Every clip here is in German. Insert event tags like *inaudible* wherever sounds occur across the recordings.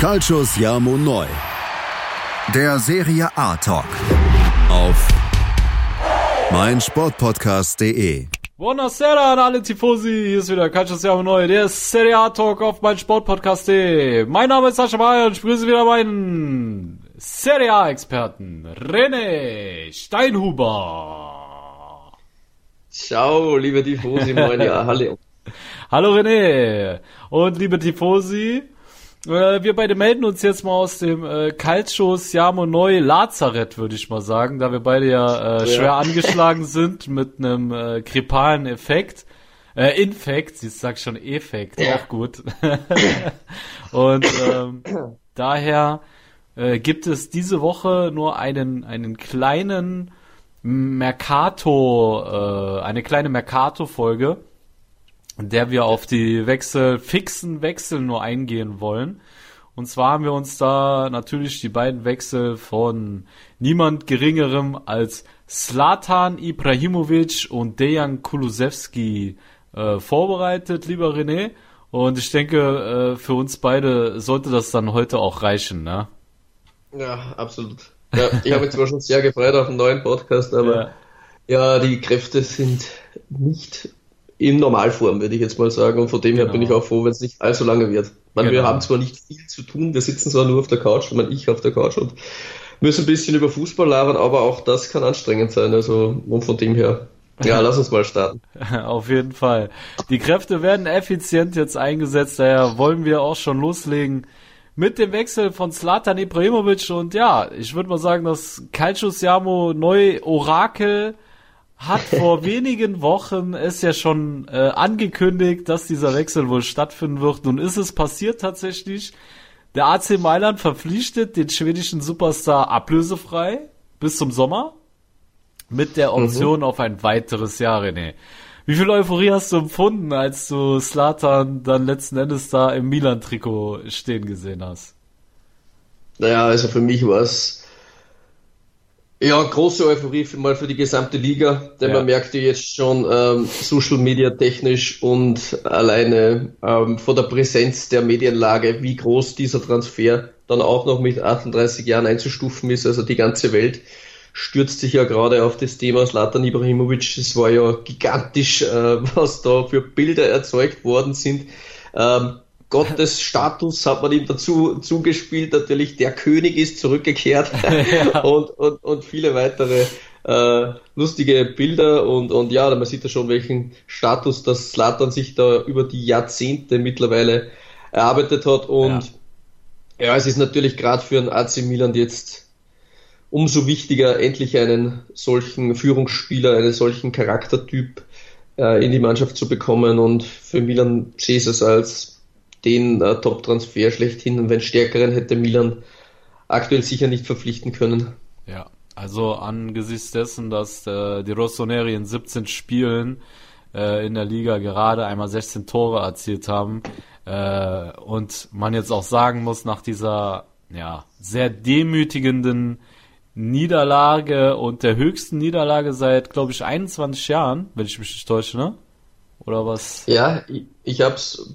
Calcius Jamo Neu. Der Serie A Talk. Auf meinsportpodcast.de. Buonasera an alle Tifosi, hier ist wieder Calcius Jamo Neu, der Serie A Talk auf meinsportpodcast.de. Mein Name ist Sascha Bayer und ich grüße wieder meinen Serie A Experten René Steinhuber. Ciao, liebe Tifosi, moin, ja, *laughs* hallo. Hallo René und liebe Tifosi, äh, wir beide melden uns jetzt mal aus dem äh, Calcio Siamo Neu Lazarett, würde ich mal sagen, da wir beide ja, äh, schwer angeschlagen sind mit einem äh, krepalen Effekt. Äh, Infekt, sie sagt schon Effekt, Ja. auch gut. *laughs* Und ähm, daher äh, gibt es diese Woche nur einen, einen kleinen Mercato, äh, eine kleine Mercato-Folge der wir auf die Wechsel, fixen Wechsel nur eingehen wollen. Und zwar haben wir uns da natürlich die beiden Wechsel von niemand geringerem als Slatan Ibrahimovic und Dejan Kulusewski äh, vorbereitet, lieber René. Und ich denke, äh, für uns beide sollte das dann heute auch reichen, ne? Ja, absolut. Ja, ich habe mich zwar schon sehr gefreut auf einen neuen Podcast, aber ja, die Kräfte sind nicht in Normalform, würde ich jetzt mal sagen. Und von dem her Genau. bin ich auch froh, wenn es nicht allzu lange wird. Man, Wir Genau. haben zwar nicht viel zu tun, wir sitzen zwar nur auf der Couch, ich meine, ich auf der Couch und müssen ein bisschen über Fußball labern, aber auch das kann anstrengend sein. Also, und von dem her, ja, lass uns mal starten. *laughs* Auf jeden Fall. Die Kräfte werden effizient jetzt eingesetzt, daher wollen wir auch schon loslegen mit dem Wechsel von Zlatan Ibrahimovic und ja, ich würde mal sagen, das Calcio Siamo Neu Orakel hat vor *laughs* wenigen Wochen es ja schon äh, angekündigt, dass dieser Wechsel wohl stattfinden wird. Nun ist es passiert tatsächlich. Der AC Mailand verpflichtet den schwedischen Superstar ablösefrei bis zum Sommer mit der Option auf ein weiteres Jahr, René. Wie viel Euphorie hast du empfunden, als du Slatan dann letzten Endes da im Milan-Trikot stehen gesehen hast? Naja, also für mich war es ja große Euphorie für, mal für die gesamte Liga, denn Ja. man merkte jetzt schon ähm, Social Media technisch und alleine ähm, von der Präsenz der Medienlage, wie groß dieser Transfer dann auch noch mit 38 Jahren einzustufen ist. Also die ganze Welt stürzt sich ja gerade auf das Thema Zlatan Ibrahimovic. Es war ja gigantisch, äh, *laughs* was da für Bilder erzeugt worden sind. Ähm, Gottes Status hat man ihm dazu zugespielt. Natürlich, der König ist zurückgekehrt *laughs* und, und, und viele weitere äh, lustige Bilder und, und ja, man sieht ja schon, welchen Status das Slatan sich da über die Jahrzehnte mittlerweile erarbeitet hat und ja, es ist natürlich gerade für einen AC Milan jetzt umso wichtiger, endlich einen solchen Führungsspieler, einen solchen Charaktertyp äh, in die Mannschaft zu bekommen. Und für Milan sehe es als den äh, Top-Transfer schlechthin. Und wenn stärkeren hätte Milan aktuell sicher nicht verpflichten können. Ja, also angesichts dessen, dass äh, die Rossoneri in 17 Spielen äh, in der Liga gerade einmal 16 Tore erzielt haben äh, und man jetzt auch sagen muss, nach dieser ja sehr demütigenden Niederlage und der höchsten Niederlage seit, glaube ich, 21 Jahren, wenn ich mich nicht täusche, ne? Oder was? Ja, ich, ich habe es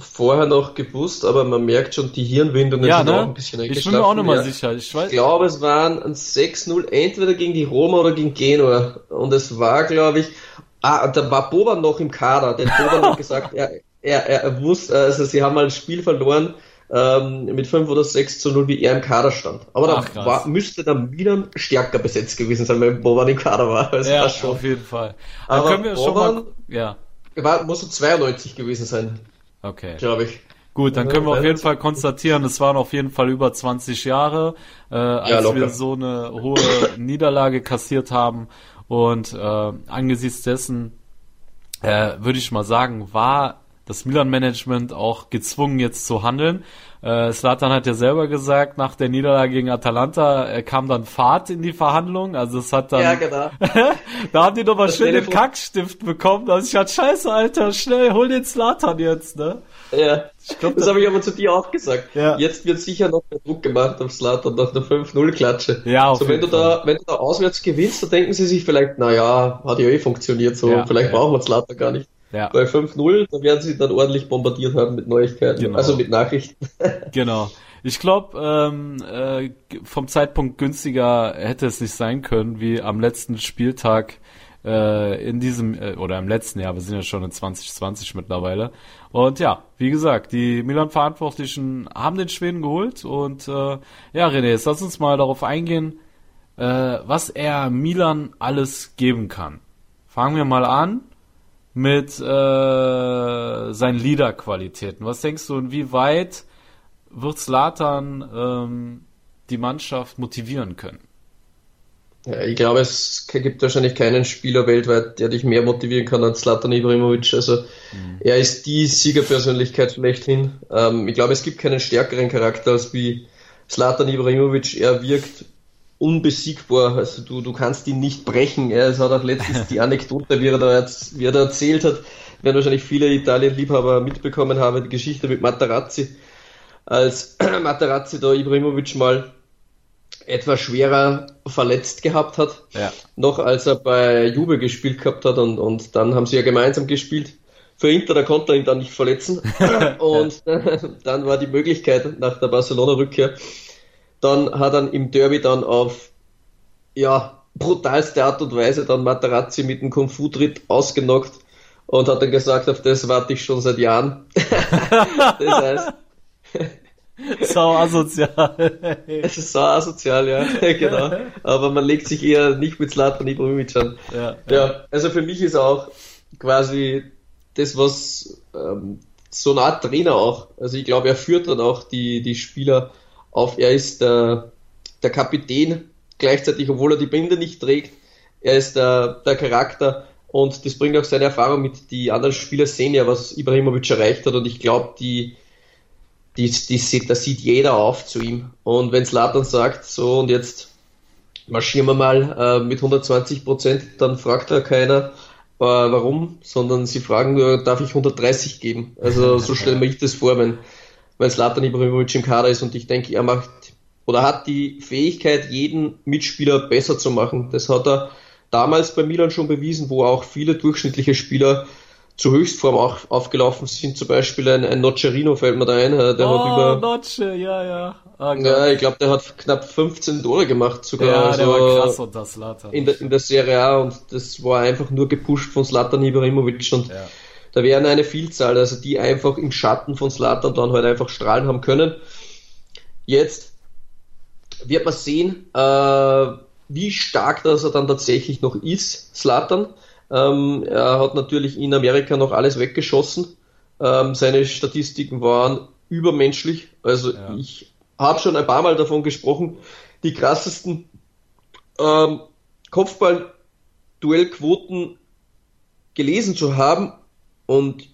vorher noch gewusst, aber man merkt schon, die Hirnwindungen Ja, sind auch ne? ein bisschen Ich bin mir auch eingeschlafen. noch mal Ja. sicher. Ich weiß, Ich glaube, es waren ein 6-0 entweder gegen die Roma oder gegen Genua. Und es war, glaube ich, ah, da war Boban noch im Kader. Der Boban hat *laughs* gesagt, er, er, er wusste, also sie haben mal ein Spiel verloren ähm, mit 5 oder 6 zu 0, wie er im Kader stand. Aber Ach, da war, müsste der Milan stärker besetzt gewesen sein, wenn Boban im Kader war. Also ja, das schon. auf jeden Fall. Dann Aber können wir schon mal, Boban- ja, War, muss so 92 gewesen sein, okay. glaube ich. Gut, dann Ja, können wir auf weil- jeden Fall konstatieren, es waren auf jeden Fall über 20 Jahre, äh, als locker. wir so eine hohe Niederlage kassiert haben. Und äh, angesichts dessen äh, würde ich mal sagen, war das Milan-Management auch gezwungen, jetzt zu handeln. Äh, Slatan hat ja selber gesagt, nach der Niederlage gegen Atalanta äh, kam dann Fahrt in die Verhandlungen. Also es hat dann Ja, genau. *laughs* da haben die doch mal Das schön den Kackstift bekommen. Also ich hatte scheiße, Alter, schnell, hol den Slatan jetzt, ne? Ja, glaub, das da- habe ich aber zu dir auch gesagt. Ja. Jetzt wird sicher noch der Druck gemacht auf Slatan nach der 5-0-Klatsche. Ja, auf so, wenn du da, wenn du da auswärts gewinnst, dann denken sie sich vielleicht, naja, hat ja eh funktioniert so, Ja, vielleicht ja. brauchen wir Slatan gar nicht. Ja. Bei 5-0, da werden sie dann ordentlich bombardiert haben mit Neuigkeiten, Genau. also mit Nachrichten. *laughs* Genau. Ich glaube, ähm, äh, vom Zeitpunkt günstiger hätte es nicht sein können, wie am letzten Spieltag äh, in diesem, äh, oder im letzten Jahr, wir sind ja schon in 2020 mittlerweile. Und ja, wie gesagt, die Milan-Verantwortlichen haben den Schweden geholt und äh, ja, René, jetzt lass uns mal darauf eingehen, äh, was er Milan alles geben kann. Fangen wir mal an mit äh, seinen Leader-Qualitäten. Was denkst du, inwieweit wird Slatan ähm, die Mannschaft motivieren können? Ja, ich glaube, es gibt wahrscheinlich keinen Spieler weltweit, der dich mehr motivieren kann als Slatan Ibrahimovic. Also mhm. er ist die Siegerpersönlichkeit schlechthin. Ähm, ich glaube, es gibt keinen stärkeren Charakter als wie Slatan Ibrahimovic. Er wirkt unbesiegbar. Also du, du kannst ihn nicht brechen. Er hat auch letztens die Anekdote, wie er da, jetzt, wie er da erzählt hat, werden wahrscheinlich viele Italien-Liebhaber mitbekommen haben, die Geschichte mit Materazzi. Als *clears throat* Materazzi da Ibrahimovic mal etwas schwerer verletzt gehabt hat, ja. noch als er bei Juve gespielt gehabt hat und, und dann haben sie ja gemeinsam gespielt. Für Inter, da konnte er ihn dann nicht verletzen *laughs* und *laughs* dann war die Möglichkeit nach der Barcelona-Rückkehr, dann hat er im Derby dann auf ja, brutalste Art und Weise dann Materazzi mit dem Kung-Fu-Tritt ausgenockt und hat dann gesagt, auf das warte ich schon seit Jahren. *laughs* das heißt, *laughs* Sau asozial. es *laughs* ist sau asozial, ja, genau. Aber man legt sich eher nicht mit Zlatan Ibrahimovic an. Ja, ja. ja, also für mich ist auch quasi das, was ähm, so eine Art Trainer auch. Also ich glaube, er führt dann auch die, die Spieler auf. Er ist der, der Kapitän, gleichzeitig, obwohl er die Binde nicht trägt. Er ist der, der Charakter und das bringt auch seine Erfahrung mit. Die anderen Spieler sehen ja, was Ibrahimovic erreicht hat und ich glaube, die die, die, da sieht jeder auf zu ihm. Und wenn Slatan sagt, so und jetzt marschieren wir mal äh, mit 120 Prozent, dann fragt da keiner, äh, warum, sondern sie fragen nur, darf ich 130 geben? Also so stelle ich das vor, wenn, wenn Slatan Ibrahimovic im Kader ist und ich denke, er macht oder hat die Fähigkeit, jeden Mitspieler besser zu machen. Das hat er damals bei Milan schon bewiesen, wo auch viele durchschnittliche Spieler zur Höchstform auch aufgelaufen sind. Zum Beispiel ein, ein Nocerino fällt mir da ein. Der oh, hat über, Nocce, ja, ja. Oh, ja, ich glaube, der hat knapp 15 Tore gemacht sogar. Ja, also, der war krass unter Slatan. In der, in der Serie A und das war einfach nur gepusht von Slatan Ibrahimovic und ja. Da wären eine Vielzahl, also die einfach im Schatten von Slatan dann halt einfach strahlen haben können. Jetzt wird man sehen, äh, wie stark das er dann tatsächlich noch ist, Slatan. Ähm, er hat natürlich in Amerika noch alles weggeschossen. Ähm, seine Statistiken waren übermenschlich. Also ja. ich habe schon ein paar Mal davon gesprochen, die krassesten ähm, Kopfball-Duellquoten gelesen zu haben. Und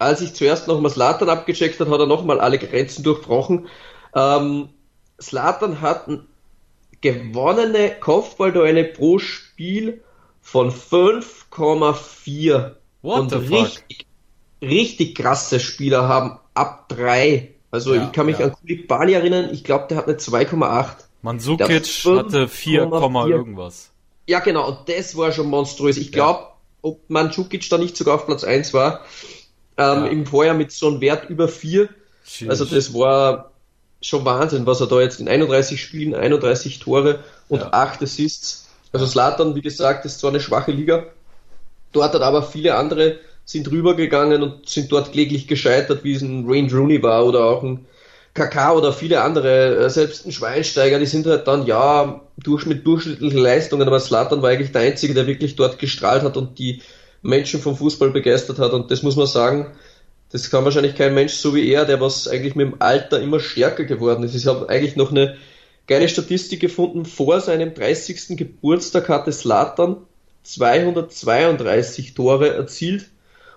als ich zuerst nochmal Slatan abgecheckt hat, hat er nochmal alle Grenzen durchbrochen. Ähm, Slatan hat gewonnene Kopfballduelle pro Spiel von 5,4. Und richtig, richtig krasse Spieler haben ab 3. Also ja, ich kann mich ja. an Kulibali erinnern, ich glaube, der hat eine 2,8. Mansukic hatte 4, irgendwas. Ja, genau, und das war schon monströs. Ich glaube, ja. Ob Mandzukic da nicht sogar auf Platz 1 war, ähm, ja. im Vorjahr mit so einem Wert über 4. Jeez. Also das war schon Wahnsinn, was er da jetzt in 31 Spielen, 31 Tore und ja. 8 Assists also Slatan, wie gesagt, ist zwar eine schwache Liga, dort hat aber viele andere sind rübergegangen und sind dort kläglich gescheitert, wie es ein Rain Rooney war oder auch ein Kakao oder viele andere, äh, selbst ein Schweinsteiger, die sind halt dann, ja, durch, mit durchschnittlichen Leistungen, aber Slatan war eigentlich der Einzige, der wirklich dort gestrahlt hat und die Menschen vom Fußball begeistert hat und das muss man sagen, das kann wahrscheinlich kein Mensch so wie er, der was eigentlich mit dem Alter immer stärker geworden ist. Ich habe eigentlich noch eine geile Statistik gefunden. Vor seinem 30. Geburtstag hatte Slatan 232 Tore erzielt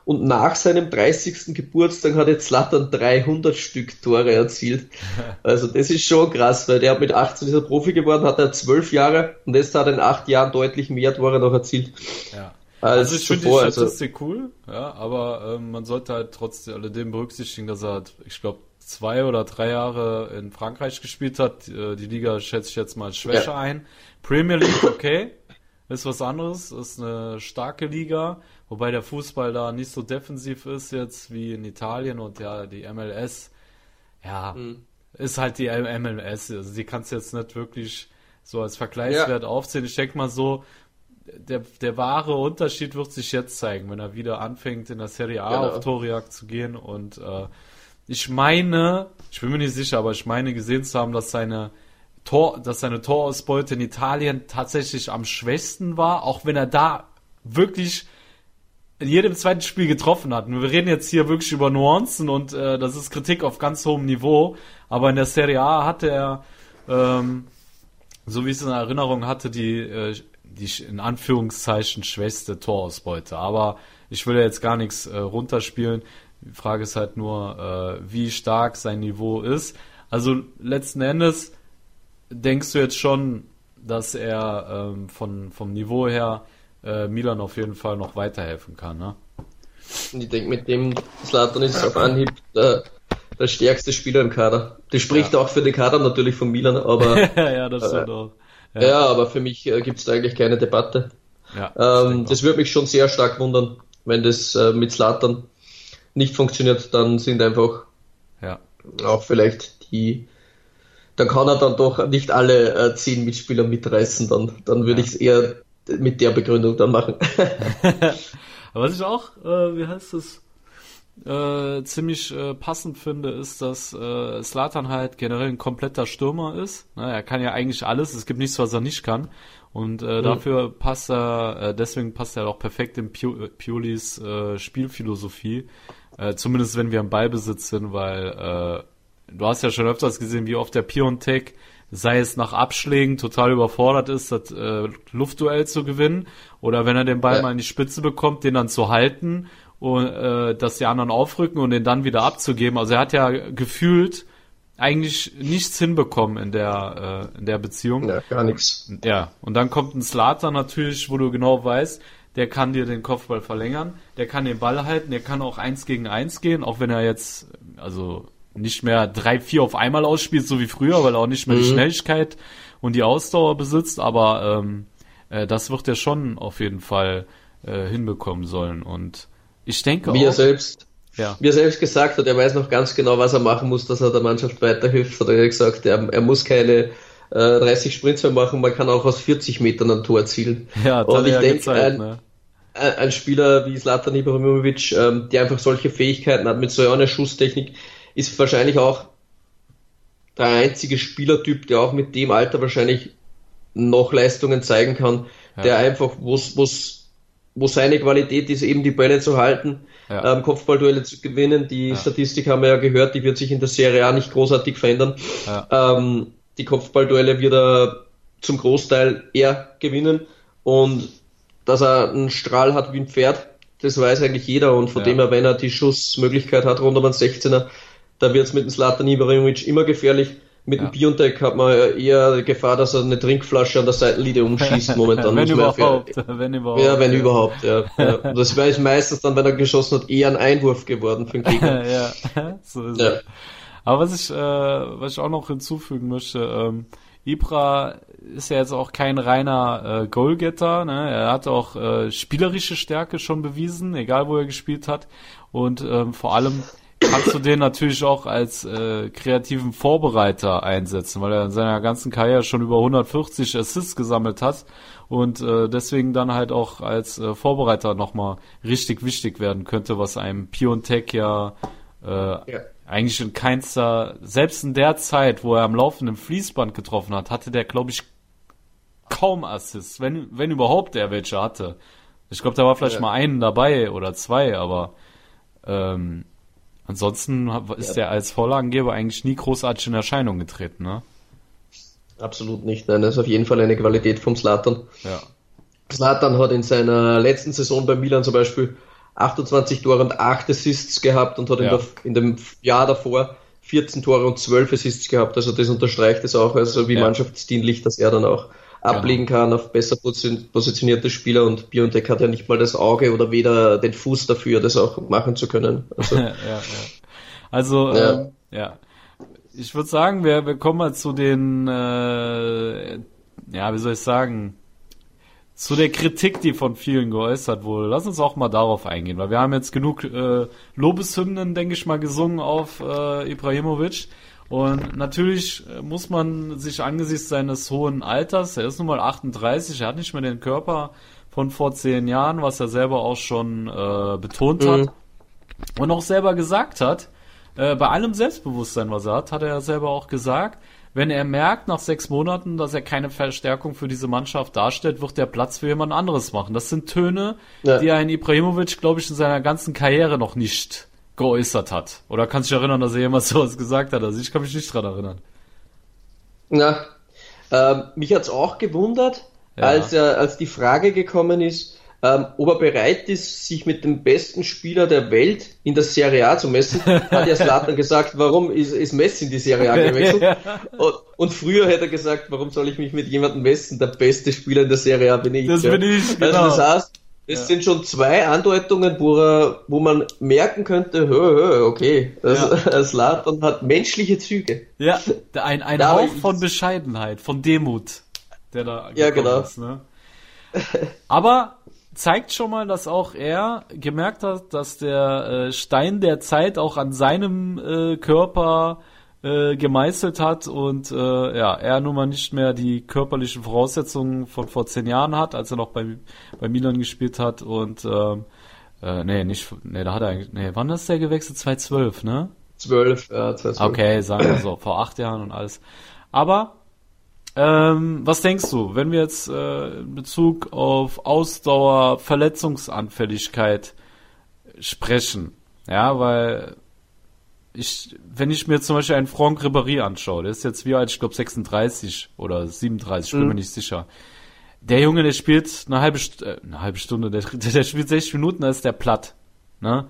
und nach seinem 30. Geburtstag hat jetzt Slatan 300 Stück Tore erzielt. *laughs* Also das ist schon krass, weil der hat mit 18 ist er Profi geworden, hat er 12 Jahre und jetzt hat er in 8 Jahren deutlich mehr Tore noch erzielt. Ja. Also ich finde die also Statistik also, cool, ja, aber ähm, man sollte halt trotzdem alledem berücksichtigen, dass er hat, ich glaube, zwei oder drei Jahre in Frankreich gespielt hat. Äh, die Liga schätze ich jetzt mal als Schwäche ja. ein. Premier League, okay, ist was anderes, ist eine starke Liga, wobei der Fußball da nicht so defensiv ist jetzt wie in Italien und ja, die MLS, ja, mhm. ist halt die MLS. Also die kannst du jetzt nicht wirklich so als Vergleichswert ja. aufzählen. Ich denke mal so, der, der wahre Unterschied wird sich jetzt zeigen, wenn er wieder anfängt, in der Serie A genau. auf Torjagd zu gehen. Und äh, ich meine, ich bin mir nicht sicher, aber ich meine gesehen zu haben, dass seine Tor, dass seine Torausbeute in Italien tatsächlich am schwächsten war, auch wenn er da wirklich in jedem zweiten Spiel getroffen hat. wir reden jetzt hier wirklich über Nuancen und äh, das ist Kritik auf ganz hohem Niveau. Aber in der Serie A hatte er, ähm, so wie ich es in Erinnerung hatte, die, äh, die in Anführungszeichen schwächste Torausbeute. Aber ich will ja jetzt gar nichts äh, runterspielen. Die Frage ist halt nur, äh, wie stark sein Niveau ist. Also letzten Endes denkst du jetzt schon, dass er ähm, von, vom Niveau her äh, Milan auf jeden Fall noch weiterhelfen kann, ne? Ich denke, mit dem Slatan ist auf Anhieb der, der stärkste Spieler im Kader. Das spricht ja. auch für den Kader natürlich von Milan, aber. *laughs* ja, das äh, auch. Ja. ja. aber für mich äh, gibt es da eigentlich keine Debatte. Ja, ähm, das würde mich schon sehr stark wundern, wenn das äh, mit Slatan nicht funktioniert, dann sind einfach ja. auch vielleicht die dann kann er dann doch nicht alle äh, zehn Mitspieler mitreißen, dann, dann würde ja. ich es eher mit der Begründung dann machen. *laughs* *laughs* Aber was ich auch, äh, wie heißt es, äh, ziemlich äh, passend finde, ist, dass äh, Slatan halt generell ein kompletter Stürmer ist. Ne, er kann ja eigentlich alles, es gibt nichts, was er nicht kann. Und äh, mhm. dafür passt er, äh, deswegen passt er auch perfekt in Piolis äh, Spielphilosophie. Äh, zumindest wenn wir im Ballbesitz sind, weil äh, du hast ja schon öfters gesehen, wie oft der Piontek, sei es nach Abschlägen, total überfordert ist, das äh, Luftduell zu gewinnen, oder wenn er den Ball ja. mal in die Spitze bekommt, den dann zu halten und äh, dass die anderen aufrücken und den dann wieder abzugeben. Also er hat ja gefühlt eigentlich nichts hinbekommen in der äh, in der Beziehung. Ja, gar nichts. Ja, und dann kommt ein Slater natürlich, wo du genau weißt, der kann dir den Kopfball verlängern, der kann den Ball halten, der kann auch eins gegen eins gehen, auch wenn er jetzt, also nicht mehr drei, vier auf einmal ausspielt, so wie früher, weil er auch nicht mehr mhm. die Schnelligkeit und die Ausdauer besitzt, aber ähm, äh, das wird er schon auf jeden Fall äh, hinbekommen sollen. Und ich denke wie auch, er selbst, ja. wie er selbst gesagt hat, er weiß noch ganz genau, was er machen muss, dass er der Mannschaft weiterhilft. Hat er gesagt, er, er muss keine äh, 30 Sprints mehr machen, man kann auch aus 40 Metern ein Tor erzielen. *laughs* Ja, und ich denke, ein, ne? ein, Spieler wie Zlatan Ibrahimovic, ähm, der einfach solche Fähigkeiten hat mit so einer Schusstechnik, ist wahrscheinlich auch der einzige Spielertyp, der auch mit dem Alter wahrscheinlich noch Leistungen zeigen kann, ja. der einfach, wo's, wo's, wo seine Qualität ist, eben die Bälle zu halten, ja. ähm, Kopfballduelle zu gewinnen. Die ja. Statistik haben wir ja gehört, die wird sich in der Serie A nicht großartig verändern. Ähm, die Kopfballduelle wird er zum Großteil eher gewinnen und dass er einen Strahl hat wie ein Pferd, das weiß eigentlich jeder und von dem her, wenn er die Schussmöglichkeit hat rund um den 16er, da wird es mit dem Slatan Ibrahimovic immer gefährlich. Mit ja. dem Biontech hat man eher die Gefahr, dass er eine Trinkflasche an der Seitenlinie umschießt momentan. *laughs* wenn, überhaupt, wenn überhaupt. Ja, wenn ja. überhaupt, ja. *laughs* ja. Das wäre meistens dann, wenn er geschossen hat, eher ein Einwurf geworden für den *laughs* Gegner. ja, so ist ja. Aber was ich, äh, was ich auch noch hinzufügen möchte, ähm, Ibra ist ja jetzt auch kein reiner äh, Goalgetter. Ne? Er hat auch äh, spielerische Stärke schon bewiesen, egal wo er gespielt hat. Und ähm, vor allem kannst du den natürlich auch als äh, kreativen Vorbereiter einsetzen, weil er in seiner ganzen Karriere schon über 140 Assists gesammelt hat und äh, deswegen dann halt auch als äh, Vorbereiter nochmal richtig wichtig werden könnte, was einem Piontek ja, äh, ja eigentlich in keinster, selbst in der Zeit, wo er am laufenden Fließband getroffen hat, hatte der, glaube ich, kaum Assists, wenn, wenn überhaupt er welche hatte. Ich glaube, da war vielleicht ja. mal einen dabei oder zwei, aber ähm, Ansonsten ist ja. er als Vorlagengeber eigentlich nie großartig in Erscheinung getreten, ne? Absolut nicht, nein, das ist auf jeden Fall eine Qualität vom Slatan. Ja. Slatan hat in seiner letzten Saison bei Milan zum Beispiel 28 Tore und 8 Assists gehabt und hat ja. in, der, in, dem Jahr davor 14 Tore und 12 Assists gehabt. Also das unterstreicht es auch, also wie ja. mannschaftsdienlich, dass er dann auch ablegen kann auf besser positionierte Spieler und Biontech hat ja nicht mal das Auge oder weder den Fuß dafür, das auch machen zu können. Also, *laughs* ja, ja. also ja. Ähm, ja. Ich würde sagen, wir, wir kommen mal zu den, äh, ja, wie soll ich sagen, zu der Kritik, die von vielen geäußert wurde. Lass uns auch mal darauf eingehen, weil wir haben jetzt genug äh, Lobeshymnen, denke ich mal, gesungen auf äh, Ibrahimovic. Und natürlich äh, muss man sich angesichts seines hohen Alters, er ist nun mal 38, er hat nicht mehr den Körper von vor zehn Jahren, was er selber auch schon äh, betont hat mhm. und auch selber gesagt hat, äh, bei allem Selbstbewusstsein, was er hat, hat er ja selber auch gesagt, wenn er merkt nach sechs Monaten, dass er keine Verstärkung für diese Mannschaft darstellt, wird er Platz für jemand anderes machen. Das sind Töne, ja. die ein Ibrahimovic, glaube ich, in seiner ganzen Karriere noch nicht geäußert hat. Oder kannst du dich erinnern, dass er jemals *laughs* sowas gesagt hat? Also ich kann mich nicht dran erinnern. Na, ähm, mich hat's auch gewundert, ja. als, er, als die Frage gekommen ist, ähm, ob er bereit ist, sich mit dem besten Spieler der Welt in der Serie A zu messen, *laughs* hat ja Slatan gesagt, warum ist, ist Messi in die Serie A *laughs* gewechselt? und, und, früher hätte er gesagt, warum soll ich mich mit jemandem messen? Der beste Spieler in der Serie A bin ich. Das ja. bin ich, genau. Also das heißt, es ja. sind schon zwei Andeutungen, wo, er, wo man merken könnte, hö, hö, okay, das, ja. *laughs* hat menschliche Züge. Ja, ein, ein *laughs* Hauch von Bescheidenheit, von Demut, der da ja, genau. ist. Ne? Aber zeigt schon mal, dass auch er gemerkt hat, dass der äh, Stein der Zeit auch an seinem äh, Körper äh, gemeißelt hat und äh, ja, er nun mal nicht mehr die körperlichen Voraussetzungen von vor zehn Jahren hat, als er noch bei, bei Milan gespielt hat und ähm, äh, nee, nicht, nee, da hat er eigentlich, nee, wann ist der gewechselt? 2012, ne? 12, ja, 2012. Okay, sagen wir so, vor acht Jahren und alles. Aber ähm, was denkst du, wenn wir jetzt äh, in Bezug auf Ausdauer, Verletzungsanfälligkeit sprechen? Ja, weil ich, wenn ich mir zum Beispiel einen Franck Ribéry anschaue, der ist jetzt wie alt, ich glaube 36 oder 37, ich bin mhm. mir nicht sicher. Der Junge, der spielt eine halbe, äh, eine halbe Stunde, der, *laughs* der spielt 60 Minuten, da ist der platt. Ne?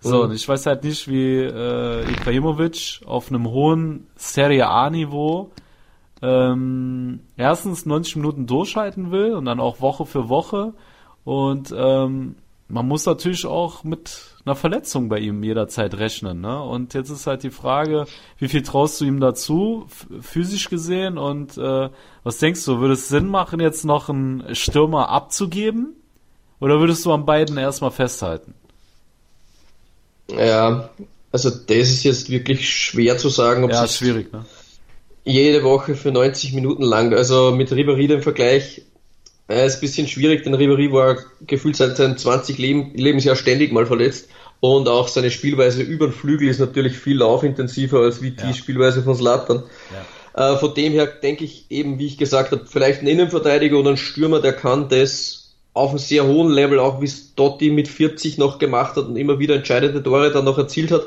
So, mhm. und ich weiß halt nicht, wie äh, Ibrahimovic auf einem hohen Serie A-Niveau ähm, erstens 90 Minuten durchhalten will und dann auch Woche für Woche. Und ähm, man muss natürlich auch mit einer Verletzung bei ihm jederzeit rechnen. Ne? Und jetzt ist halt die Frage, wie viel traust du ihm dazu, physisch gesehen? Und äh, was denkst du, würde es Sinn machen, jetzt noch einen Stürmer abzugeben? Oder würdest du an beiden erstmal festhalten? Ja, also das ist jetzt wirklich schwer zu sagen. Ob ja, ist schwierig, ne? Jede Woche für 90 Minuten lang. Also mit Ribéry den Vergleich äh, ist ein bisschen schwierig, denn Ribéry war gefühlt seit seinem 20 Leben, Lebensjahr ständig mal verletzt und auch seine Spielweise über den Flügel ist natürlich viel laufintensiver als wie die ja. Spielweise von Slattern. Ja. Äh, von dem her denke ich eben, wie ich gesagt habe, vielleicht ein Innenverteidiger oder ein Stürmer, der kann das auf einem sehr hohen Level, auch wie es Dotti mit 40 noch gemacht hat und immer wieder entscheidende Tore dann noch erzielt hat.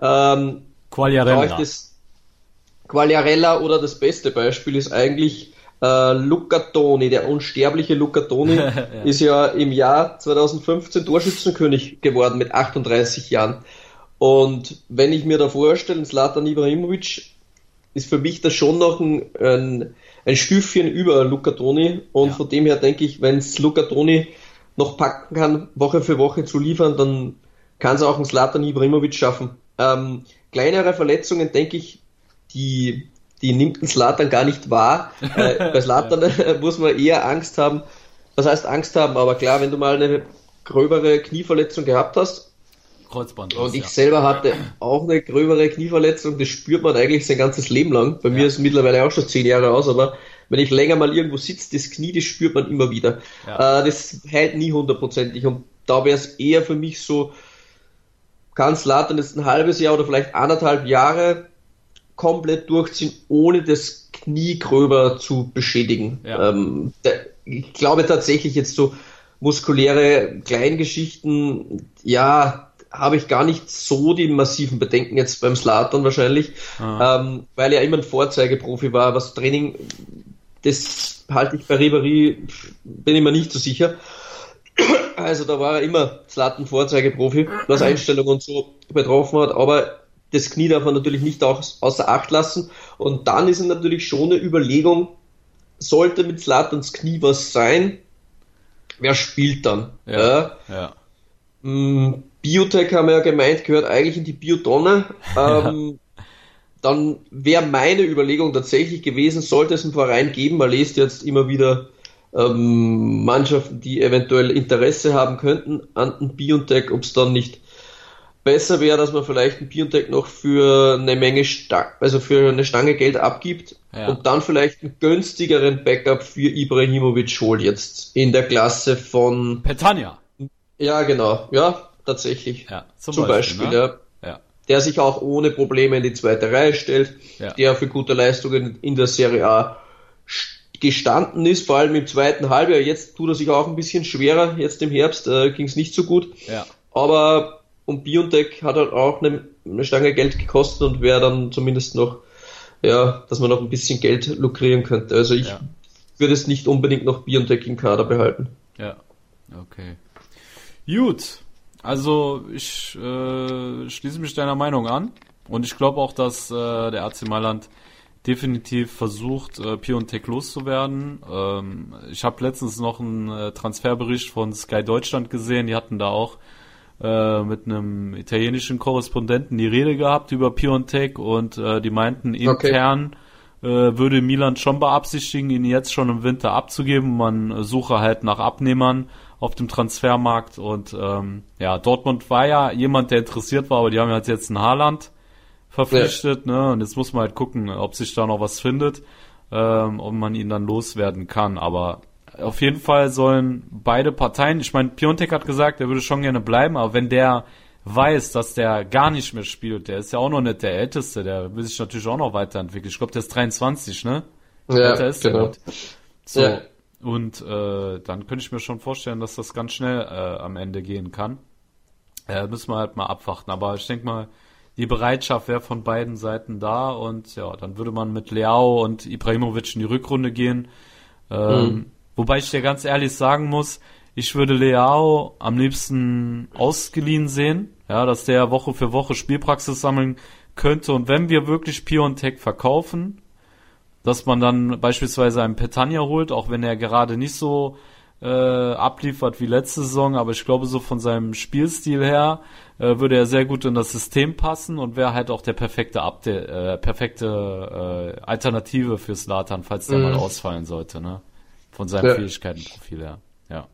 Ähm, Quagliarella. Quagliarella oder das beste Beispiel ist eigentlich äh, Luca Toni, der unsterbliche Luca Toni, *laughs* ja. ist ja im Jahr 2015 Torschützenkönig geworden mit 38 Jahren. Und wenn ich mir da vorstelle, Zlatan Ibrahimovic ist für mich das schon noch ein, ein, ein Stüfchen über Luca Toni. Und ja. von dem her denke ich, wenn es Luca Toni noch packen kann, Woche für Woche zu liefern, dann kann es auch ein Zlatan Ibrahimovic schaffen. Ähm, kleinere Verletzungen, denke ich, die die nimmt ein Slatan gar nicht wahr. *laughs* Äh, bei Slatan ja. muss man eher Angst haben. Was heißt Angst haben? Aber klar, wenn du mal eine gröbere Knieverletzung gehabt hast, Kreuzband. Und ich ja. selber hatte auch eine gröbere Knieverletzung, das spürt man eigentlich sein ganzes Leben lang. Bei ja. mir ist es mittlerweile auch schon zehn Jahre aus, aber wenn ich länger mal irgendwo sitze, das Knie, das spürt man immer wieder. Ja. Äh, das heilt nie hundertprozentig und da wäre es eher für mich so, kann Slatan jetzt ein halbes Jahr oder vielleicht anderthalb Jahre komplett durchziehen, ohne das Knie gröber zu beschädigen. Ja. Ähm, der, ich glaube tatsächlich jetzt so muskuläre Kleingeschichten, ja, habe ich gar nicht so die massiven Bedenken jetzt beim Slatan wahrscheinlich, ah. ähm, weil er immer ein Vorzeigeprofi war, was Training, das halte ich bei Ribéry, bin ich mir nicht so sicher. Also da war er immer Slatan Vorzeigeprofi, was Einstellung und so betroffen hat, aber das Knie darf man natürlich nicht außer Acht lassen. Und dann ist natürlich schon eine Überlegung, sollte mit Slatans Knie was sein, wer spielt dann? Ja, ja. Mm, Biotech haben wir ja gemeint, gehört eigentlich in die Biotonne. *laughs* Ähm, ja. Dann wäre meine Überlegung tatsächlich gewesen, sollte es einen Verein geben, man liest jetzt immer wieder ähm, Mannschaften, die eventuell Interesse haben könnten an Biotech, ob es dann nicht besser wäre, dass man vielleicht ein Biontech noch für eine Menge, Sta also für eine Stange Geld abgibt ja. und dann vielleicht einen günstigeren Backup für Ibrahimovic holt jetzt in der Klasse von Petania. Ja, genau. Ja, tatsächlich. Ja, zum, zum Beispiel, Beispiel ne? ja. ja. Der sich auch ohne Probleme in die zweite Reihe stellt, ja. der für gute Leistungen in der Serie A gestanden ist, vor allem im zweiten Halbjahr. Jetzt tut er sich auch ein bisschen schwerer. Jetzt im Herbst äh, ging es nicht so gut. Ja. Aber und Biontech hat halt auch eine, eine Stange Geld gekostet und wäre dann zumindest noch, ja, dass man noch ein bisschen Geld lukrieren könnte. Also ich ja. würde es nicht unbedingt noch Biontech im Kader behalten. Ja, okay. Gut, also ich äh, schließe mich deiner Meinung an und ich glaube auch, dass äh, der AC Mailand definitiv versucht, äh, Piontech loszuwerden. Ähm, ich habe letztens noch einen äh, Transferbericht von Sky Deutschland gesehen, die hatten da auch äh, mit einem italienischen Korrespondenten die Rede gehabt über Piontech und äh, die meinten intern okay. äh, würde Milan schon beabsichtigen, ihn jetzt schon im Winter abzugeben. Man suche halt nach Abnehmern auf dem Transfermarkt und ähm, ja, Dortmund war ja jemand, der interessiert war, aber die haben halt jetzt einen Haaland verpflichtet, ja. ne? Und jetzt muss man halt gucken, ob sich da noch was findet, ähm, ob man ihn dann loswerden kann. Aber auf jeden Fall sollen beide Parteien, ich meine, Piontek hat gesagt, er würde schon gerne bleiben, aber wenn der weiß, dass der gar nicht mehr spielt, der ist ja auch noch nicht der Älteste, der will sich natürlich auch noch weiterentwickeln. Ich glaube, der ist 23, ne? Ja, Alter ist genau. der So. Ja. Und äh, dann könnte ich mir schon vorstellen, dass das ganz schnell äh, am Ende gehen kann. Äh, müssen wir halt mal abwarten. Aber ich denke mal, die Bereitschaft wäre von beiden Seiten da und ja, dann würde man mit Leao und Ibrahimovic in die Rückrunde gehen. Ähm, mhm. Wobei ich dir ganz ehrlich sagen muss, ich würde Leao am liebsten ausgeliehen sehen, ja, dass der Woche für Woche Spielpraxis sammeln könnte und wenn wir wirklich Piontech verkaufen, dass man dann beispielsweise einen Petania holt, auch wenn er gerade nicht so äh, abliefert wie letzte Saison, aber ich glaube so von seinem Spielstil her äh, würde er sehr gut in das System passen und wäre halt auch der perfekte Update, äh, perfekte äh, Alternative für Slatan, falls der mhm. mal ausfallen sollte, ne? Von seinem ja. Fähigkeitenprofil her. Ja.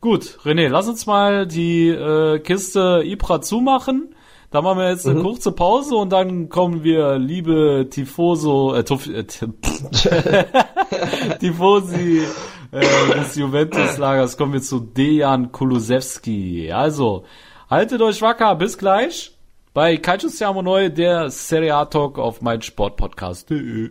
Gut, René, lass uns mal die äh, Kiste Ibra zumachen. Da machen wir jetzt eine mhm. kurze Pause und dann kommen wir, liebe Tifoso, äh, Tuf, äh, *laughs* Tifosi äh, des Juventus-Lagers, kommen wir zu Dejan Kulusewski. Also, haltet euch wacker, bis gleich bei Calcio Siamo Neu, der Serie A Talk auf meinsportpodcast.de.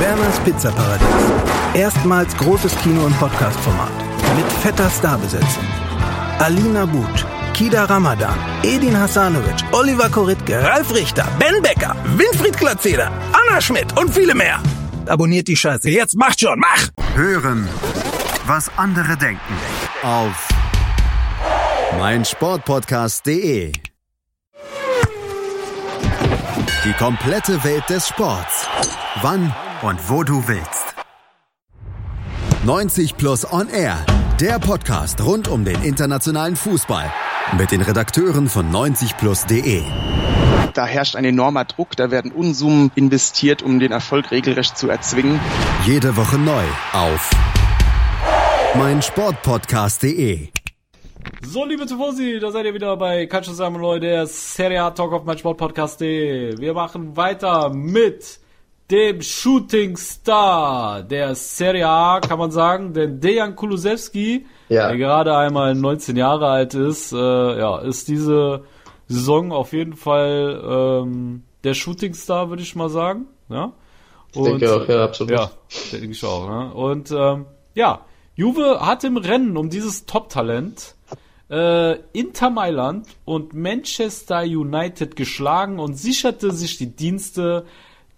Werners Pizzaparadies. Erstmals großes Kino- und Podcast-Format. Mit fetter Starbesetzung. Alina But, Kida Ramadan, Edin Hasanovic, Oliver Koritke, Ralf Richter, Ben Becker, Winfried Glatzeder, Anna Schmidt und viele mehr. Abonniert die Scheiße. Jetzt macht schon, mach! Hören, was andere denken. Auf meinsportpodcast.de. Die komplette Welt des Sports. Wann und wo du willst. 90 Plus On Air, der Podcast rund um den internationalen Fußball mit den Redakteuren von 90plus.de. Da herrscht ein enormer Druck, da werden Unsummen investiert, um den Erfolg regelrecht zu erzwingen. Jede Woche neu auf meinsportpodcast.de. So, liebe Tifosi, da seid ihr wieder bei Calcio Samuel, der Serie A Talk auf meinsportpodcast.de. Wir machen weiter mit dem Shooting Star der Serie A, kann man sagen, denn Dejan Kulusewski, ja. der gerade einmal 19 Jahre alt ist, äh, ja, ist diese Saison auf jeden Fall ähm, der Shooting Star, würde ich mal sagen. Ja? Und, ich denke auch, ja, absolut. Ja, denke ich auch. Ne? Und ähm, ja, Juve hat im Rennen um dieses Top-Talent äh, Inter Mailand und Manchester United geschlagen und sicherte sich die Dienste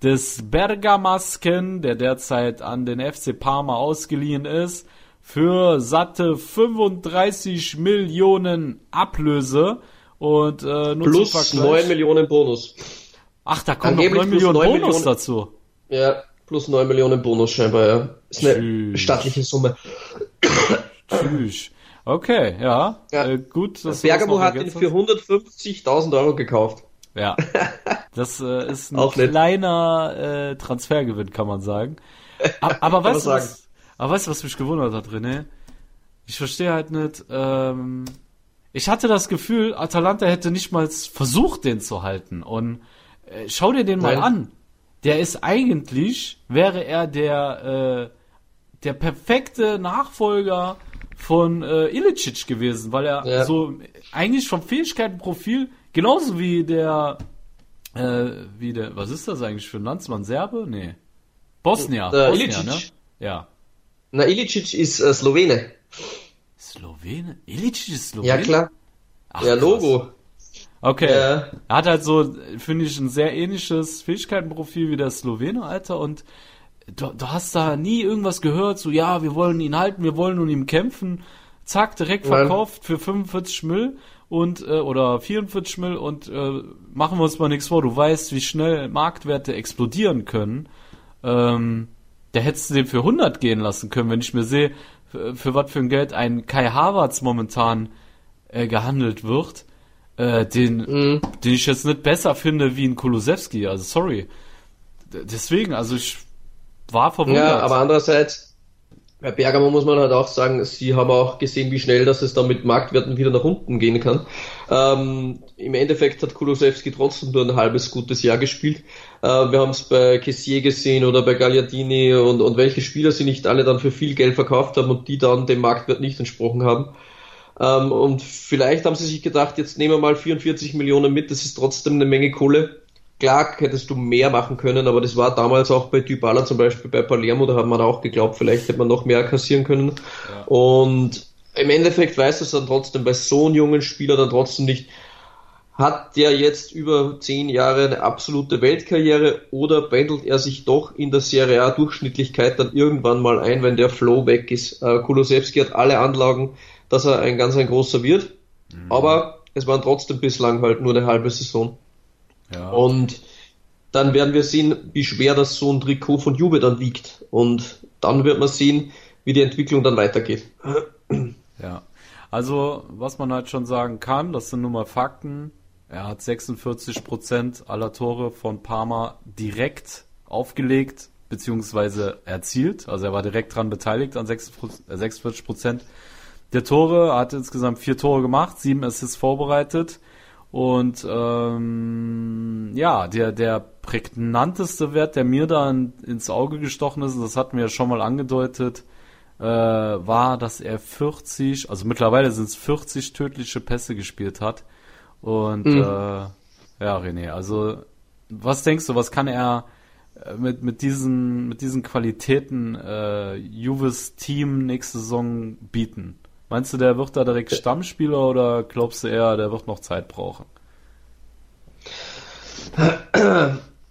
des Bergamasken, der derzeit an den FC Parma ausgeliehen ist, für satte 35 Millionen Ablöse und äh, nur Plus zum Vergleich. 9 Millionen Bonus. Ach, da kommen noch Angeblich 9 plus Millionen 9 Bonus Millionen. dazu. Ja, plus 9 Millionen Bonus scheinbar, ja. Ist eine Tschüss. stattliche Summe. Tschüss. Okay, ja. Ja. Äh, gut, dass Bergamo hat ihn für 150.000 Euro gekauft. Ja, *laughs* das äh, ist ein Auch nett. kleiner äh, Transfergewinn, kann man sagen. *laughs* Aber, aber weißt du, sagen. was, aber weißt du, was mich gewundert hat, René? Ich verstehe halt nicht, ähm, ich hatte das Gefühl, Atalanta hätte nicht mal versucht, den zu halten. Und äh, schau dir den mal Nein. an. Der ist eigentlich, wäre er der, äh, der perfekte Nachfolger von äh, Ilicic gewesen, weil er Ja. so eigentlich vom Fähigkeitenprofil genauso wie der äh, wie der was ist das eigentlich für ein Landsmann Serbe? Nee. Bosnier, Äh, Ilicic. ne? Ja. Na, Ilicic ist äh, Slowene. Slowene? Ilicic ist Slowene? Ja, klar. Ach, ja, krass. Logo. Okay. Ja. Er hat halt so, finde ich, ein sehr ähnliches Fähigkeitenprofil wie der Slowene, Alter, und du, du hast da nie irgendwas gehört, so, ja, wir wollen ihn halten, wir wollen um ihn kämpfen. Zack, direkt Nein. verkauft für 45 Mill und, äh, oder 44 Mill und, äh, machen wir uns mal nichts vor, du weißt, wie schnell Marktwerte explodieren können. Ähm, der hättest du den für 100 gehen lassen können, wenn ich mir sehe, für, für was für ein Geld ein Kai Havertz momentan äh, gehandelt wird, äh, den, Mhm. den ich jetzt nicht besser finde wie ein Kulusewski. Also sorry. D- Deswegen, also ich war verwundert. Ja, aber andererseits, bei Bergamo muss man halt auch sagen, sie haben auch gesehen, wie schnell dass es da mit Marktwerten wieder nach unten gehen kann. Ähm, Im Endeffekt hat Kulusewski trotzdem nur ein halbes gutes Jahr gespielt. Äh, wir haben es bei Kessier gesehen oder bei Gagliardini und, und welche Spieler sie nicht alle dann für viel Geld verkauft haben und die dann dem Marktwert nicht entsprochen haben. Ähm, und vielleicht haben sie sich gedacht, jetzt nehmen wir mal 44 Millionen mit, das ist trotzdem eine Menge Kohle. Klar hättest du mehr machen können, aber das war damals auch bei Dybala zum Beispiel bei Palermo, da hat man auch geglaubt, vielleicht hätte man noch mehr kassieren können. Und im Endeffekt weiß es dann trotzdem bei so einem jungen Spieler dann trotzdem nicht, hat der jetzt über zehn Jahre eine absolute Weltkarriere oder pendelt er sich doch in der Serie A Durchschnittlichkeit dann irgendwann mal ein, wenn der Flow weg ist? Äh, Kulosewski hat alle Anlagen, dass er ein ganz ein großer wird, aber es waren trotzdem bislang halt nur eine halbe Saison. Ja. Und dann werden wir sehen, wie schwer das so ein Trikot von Juve dann wiegt. Und dann wird man sehen, wie die Entwicklung dann weitergeht. Ja. Also, was man halt schon sagen kann, das sind nun mal Fakten. Er hat 46% aller Tore von Parma direkt aufgelegt, beziehungsweise erzielt. Also er war direkt dran beteiligt an 46% der Tore. Er hat insgesamt vier Tore gemacht, sieben Assists vorbereitet. Und ähm, ja, der, der prägnanteste Wert, der mir da in, ins Auge gestochen ist, und das hatten wir ja schon mal angedeutet, äh, war, dass er 40, also mittlerweile sind es 40 tödliche Pässe gespielt hat. Und Mhm. äh, ja, René, also was denkst du, was kann er äh, mit, mit diesen, mit diesen Qualitäten äh, Juves Team nächste Saison bieten? Meinst du, der wird da direkt Stammspieler oder glaubst du eher, der wird noch Zeit brauchen?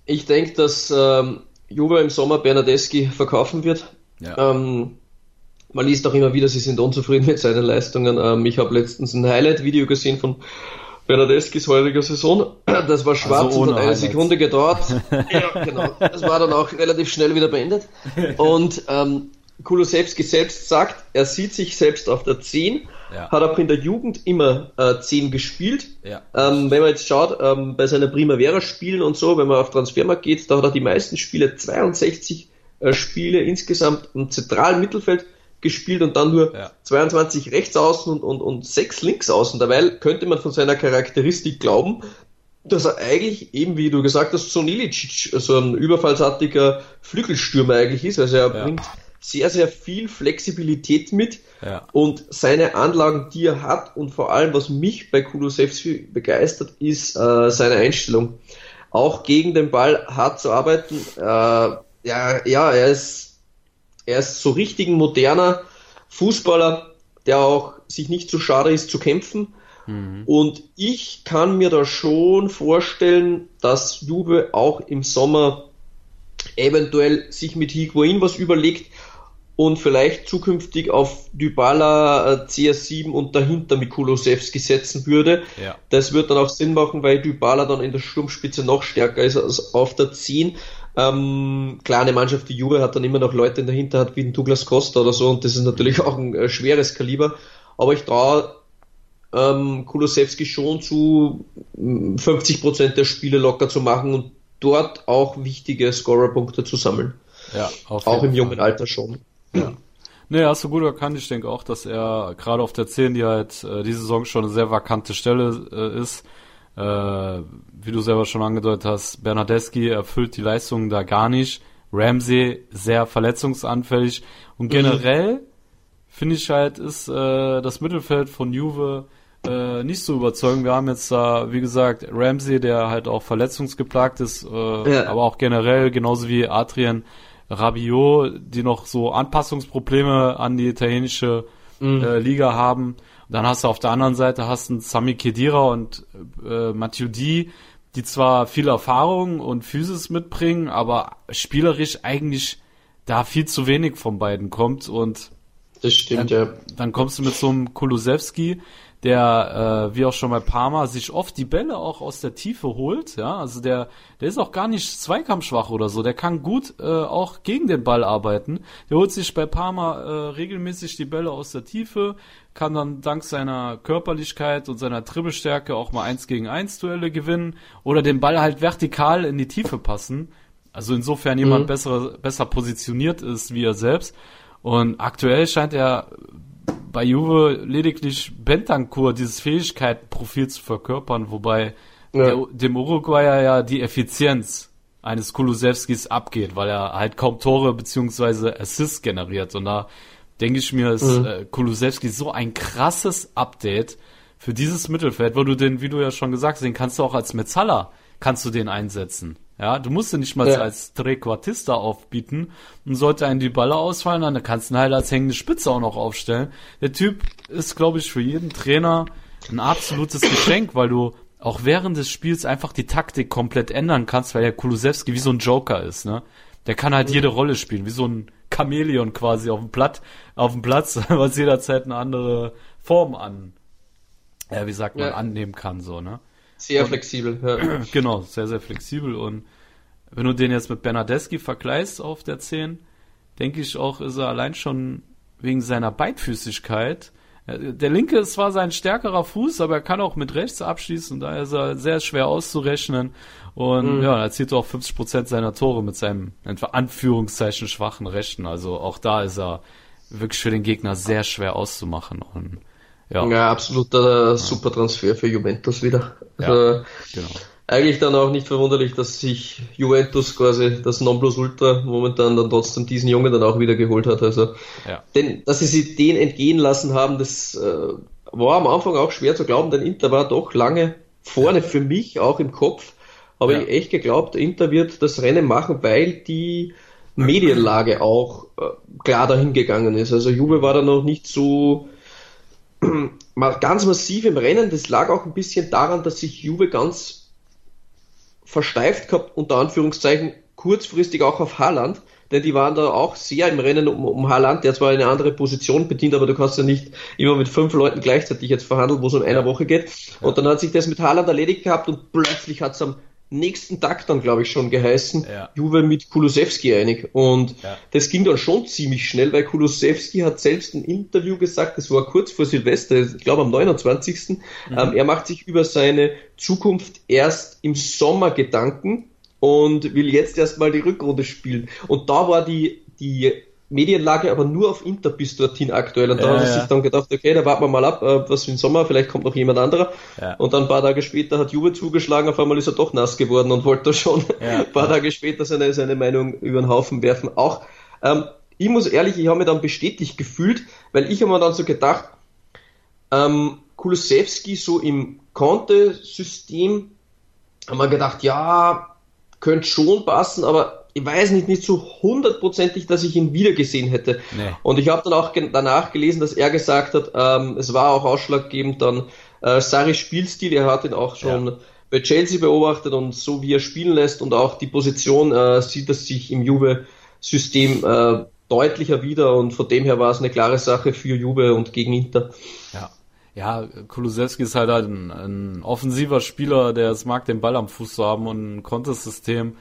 Ich denke, dass ähm, Juve im Sommer Bernadeschi verkaufen wird. Ja. Ähm, man liest auch immer wieder, sie sind unzufrieden mit seinen Leistungen. Ähm, ich habe letztens ein Highlight-Video gesehen von Bernadeskis heuriger Saison. Das war schwarz Also und hat eine Highlights. Sekunde gedauert. *laughs* ja, genau. Das war dann auch relativ schnell wieder beendet. *laughs* Und ähm, Kulusewski selbst sagt, er sieht sich selbst auf der 10, Ja. hat auch in der Jugend immer äh, 10 gespielt. Ja. Ähm, wenn man jetzt schaut, ähm, bei seiner Primavera-Spielen und so, wenn man auf Transfermarkt geht, da hat er die meisten Spiele, 62 äh, Spiele insgesamt im zentralen Mittelfeld gespielt und dann nur Ja. 22 rechts außen und, und, und 6 links außen. Dabei könnte man von seiner Charakteristik glauben, dass er eigentlich eben, wie du gesagt hast, so ein Ilicic, so ein überfallsartiger Flügelstürmer eigentlich ist. Also er bringt sehr, sehr viel Flexibilität mit. Ja. Und seine Anlagen, die er hat und vor allem, was mich bei Kulusewski begeistert, ist äh, seine Einstellung. Auch gegen den Ball hart zu arbeiten. Äh, ja, ja, er ist, er ist so richtig ein moderner Fußballer, der auch sich nicht zu schade ist zu kämpfen. Und ich kann mir da schon vorstellen, dass Juve auch im Sommer eventuell sich mit Higuain was überlegt und vielleicht zukünftig auf Dybala, äh, CR7 und dahinter Mikulosewski setzen würde. Ja. Das wird dann auch Sinn machen, weil Dybala dann in der Sturmspitze noch stärker ist als auf der 10. Ähm, klar, eine Mannschaft wie Juve hat dann immer noch Leute in der Hinterhand wie den Douglas Costa oder so und das ist natürlich auch ein äh, schweres Kaliber. Aber ich traue ähm, Kulosewski schon zu 50% der Spiele locker zu machen und dort auch wichtige Scorerpunkte zu sammeln. Ja, Auch im jungen Alter schon. Ja. Nee, hast du gut erkannt. Ich denke auch, dass er gerade auf der 10, die halt äh, diese Saison schon eine sehr vakante Stelle äh, ist, äh, wie du selber schon angedeutet hast, Bernardeschi erfüllt die Leistungen da gar nicht. Ramsey sehr verletzungsanfällig und generell finde ich halt ist äh, das Mittelfeld von Juve äh, nicht so überzeugend. Wir haben jetzt da, wie gesagt, Ramsey, der halt auch verletzungsgeplagt ist, äh, Ja. aber auch generell, genauso wie Adrian Rabiot, die noch so Anpassungsprobleme an die italienische äh, Liga haben. Dann hast du auf der anderen Seite hast du Sami Khedira und äh, Mathieu Di, die zwar viel Erfahrung und Physis mitbringen, aber spielerisch eigentlich da viel zu wenig von beiden kommt und Das stimmt, ja. dann kommst du mit so einem Kulusewski, der, äh, wie auch schon bei Parma, sich oft die Bälle auch aus der Tiefe holt, ja, also der, der ist auch gar nicht zweikampfschwach oder so, der kann gut äh, auch gegen den Ball arbeiten. Der holt sich bei Parma äh, regelmäßig die Bälle aus der Tiefe, kann dann dank seiner Körperlichkeit und seiner Dribbelstärke auch mal eins gegen eins Duelle gewinnen oder den Ball halt vertikal in die Tiefe passen. Also insofern jemand besser, besser positioniert ist wie er selbst. Und aktuell scheint er bei Juve lediglich Bentancur dieses Fähigkeitenprofil zu verkörpern, wobei Ja. der, dem Uruguayer ja die Effizienz eines Kulusewskis abgeht, weil er halt kaum Tore beziehungsweise Assists generiert. Und da denke ich mir, ist äh, Kulusewski so ein krasses Update für dieses Mittelfeld, wo du den, wie du ja schon gesagt hast, den kannst du auch als Metzala, kannst du den einsetzen. Ja, du musst ihn nicht mal Ja. als Trequartista aufbieten und sollte einen die Balle ausfallen, dann kannst du ihn halt als hängende Spitze auch noch aufstellen. Der Typ ist, glaube ich, für jeden Trainer ein absolutes Geschenk, weil du auch während des Spiels einfach die Taktik komplett ändern kannst, weil der Kulusewski wie so ein Joker ist, ne? Der kann halt jede Rolle spielen, wie so ein Chamäleon quasi auf dem Blatt, auf dem Platz, *laughs* was jederzeit eine andere Form an, ja, wie sagt man, Ja. annehmen kann, so, ne? Sehr flexibel. Ja. *clears throat* Genau, sehr, sehr flexibel und wenn du den jetzt mit Bernardeschi vergleichst auf der 10, denke ich auch, ist er allein schon wegen seiner Beidfüßigkeit. äh, Der linke ist zwar sein stärkerer Fuß, aber er kann auch mit rechts abschließen, da ist er sehr schwer auszurechnen. Und ja, er erzielt auch 50 Prozent seiner Tore mit seinem, in Anführungszeichen, schwachen Rechten. Also auch da ist er wirklich für den Gegner sehr schwer auszumachen. Und ja, Ja, absoluter super Transfer für Juventus wieder. Also, genau. Eigentlich dann auch nicht verwunderlich, dass sich Juventus quasi das Nonplusultra momentan dann trotzdem diesen Jungen dann auch wieder geholt hat. Also, Ja. denn, dass sie sich den entgehen lassen haben, das äh, war am Anfang auch schwer zu glauben, denn Inter war doch lange vorne für mich, auch im Kopf. Habe Ja. ich echt geglaubt, Inter wird das Rennen machen, weil die Medienlage auch äh, klar dahin gegangen ist. Also Juve war da noch nicht so *clears throat* ganz massiv im Rennen. Das lag auch ein bisschen daran, dass sich Juve ganz versteift gehabt, unter Anführungszeichen, kurzfristig auch auf Haaland, denn die waren da auch sehr im Rennen um, um Haaland, der zwar eine andere Position bedient, aber du kannst ja nicht immer mit fünf Leuten gleichzeitig jetzt verhandeln, wo es um einer Woche geht. Und dann hat sich das mit Haaland erledigt gehabt und plötzlich hat es am nächsten Tag dann, glaube ich, schon geheißen, Ja. Juve mit Kulusewski einig. Und Ja. das ging dann schon ziemlich schnell, weil Kulusewski hat selbst ein Interview gesagt, das war kurz vor Silvester, ich glaube am 29. Ähm, er macht sich über seine Zukunft erst im Sommer Gedanken und will jetzt erstmal die Rückrunde spielen. Und da war die, die Medienlage aber nur auf Inter bis dorthin aktuell. Und da Ja, hat er ja. sich dann gedacht, okay, da warten wir mal ab, äh, was für den Sommer, vielleicht kommt noch jemand anderer. Ja. Und dann ein paar Tage später hat Juve zugeschlagen, auf einmal ist er doch nass geworden und wollte schon *laughs* ein paar Tage später seine, seine Meinung über den Haufen werfen. Auch, ähm, ich muss ehrlich, ich habe mich dann bestätigt gefühlt, weil ich habe mir dann so gedacht, ähm, Kulusewski so im Conte-System, haben wir gedacht, ja, könnte schon passen, aber ich weiß nicht, nicht so hundertprozentig, dass ich ihn wiedergesehen hätte. Nee. Und ich habe dann auch danach gelesen, dass er gesagt hat, ähm, es war auch ausschlaggebend dann äh, Saris Spielstil, er hat ihn auch schon Ja. bei Chelsea beobachtet und so wie er spielen lässt und auch die Position äh, sieht er sich im Juve-System äh, deutlicher wieder und von dem her war es eine klare Sache für Juve und gegen Inter. Ja. Ja, Kulusewski ist halt, halt ein, ein offensiver Spieler, der es mag, den Ball am Fuß zu haben und ein Kontesystem.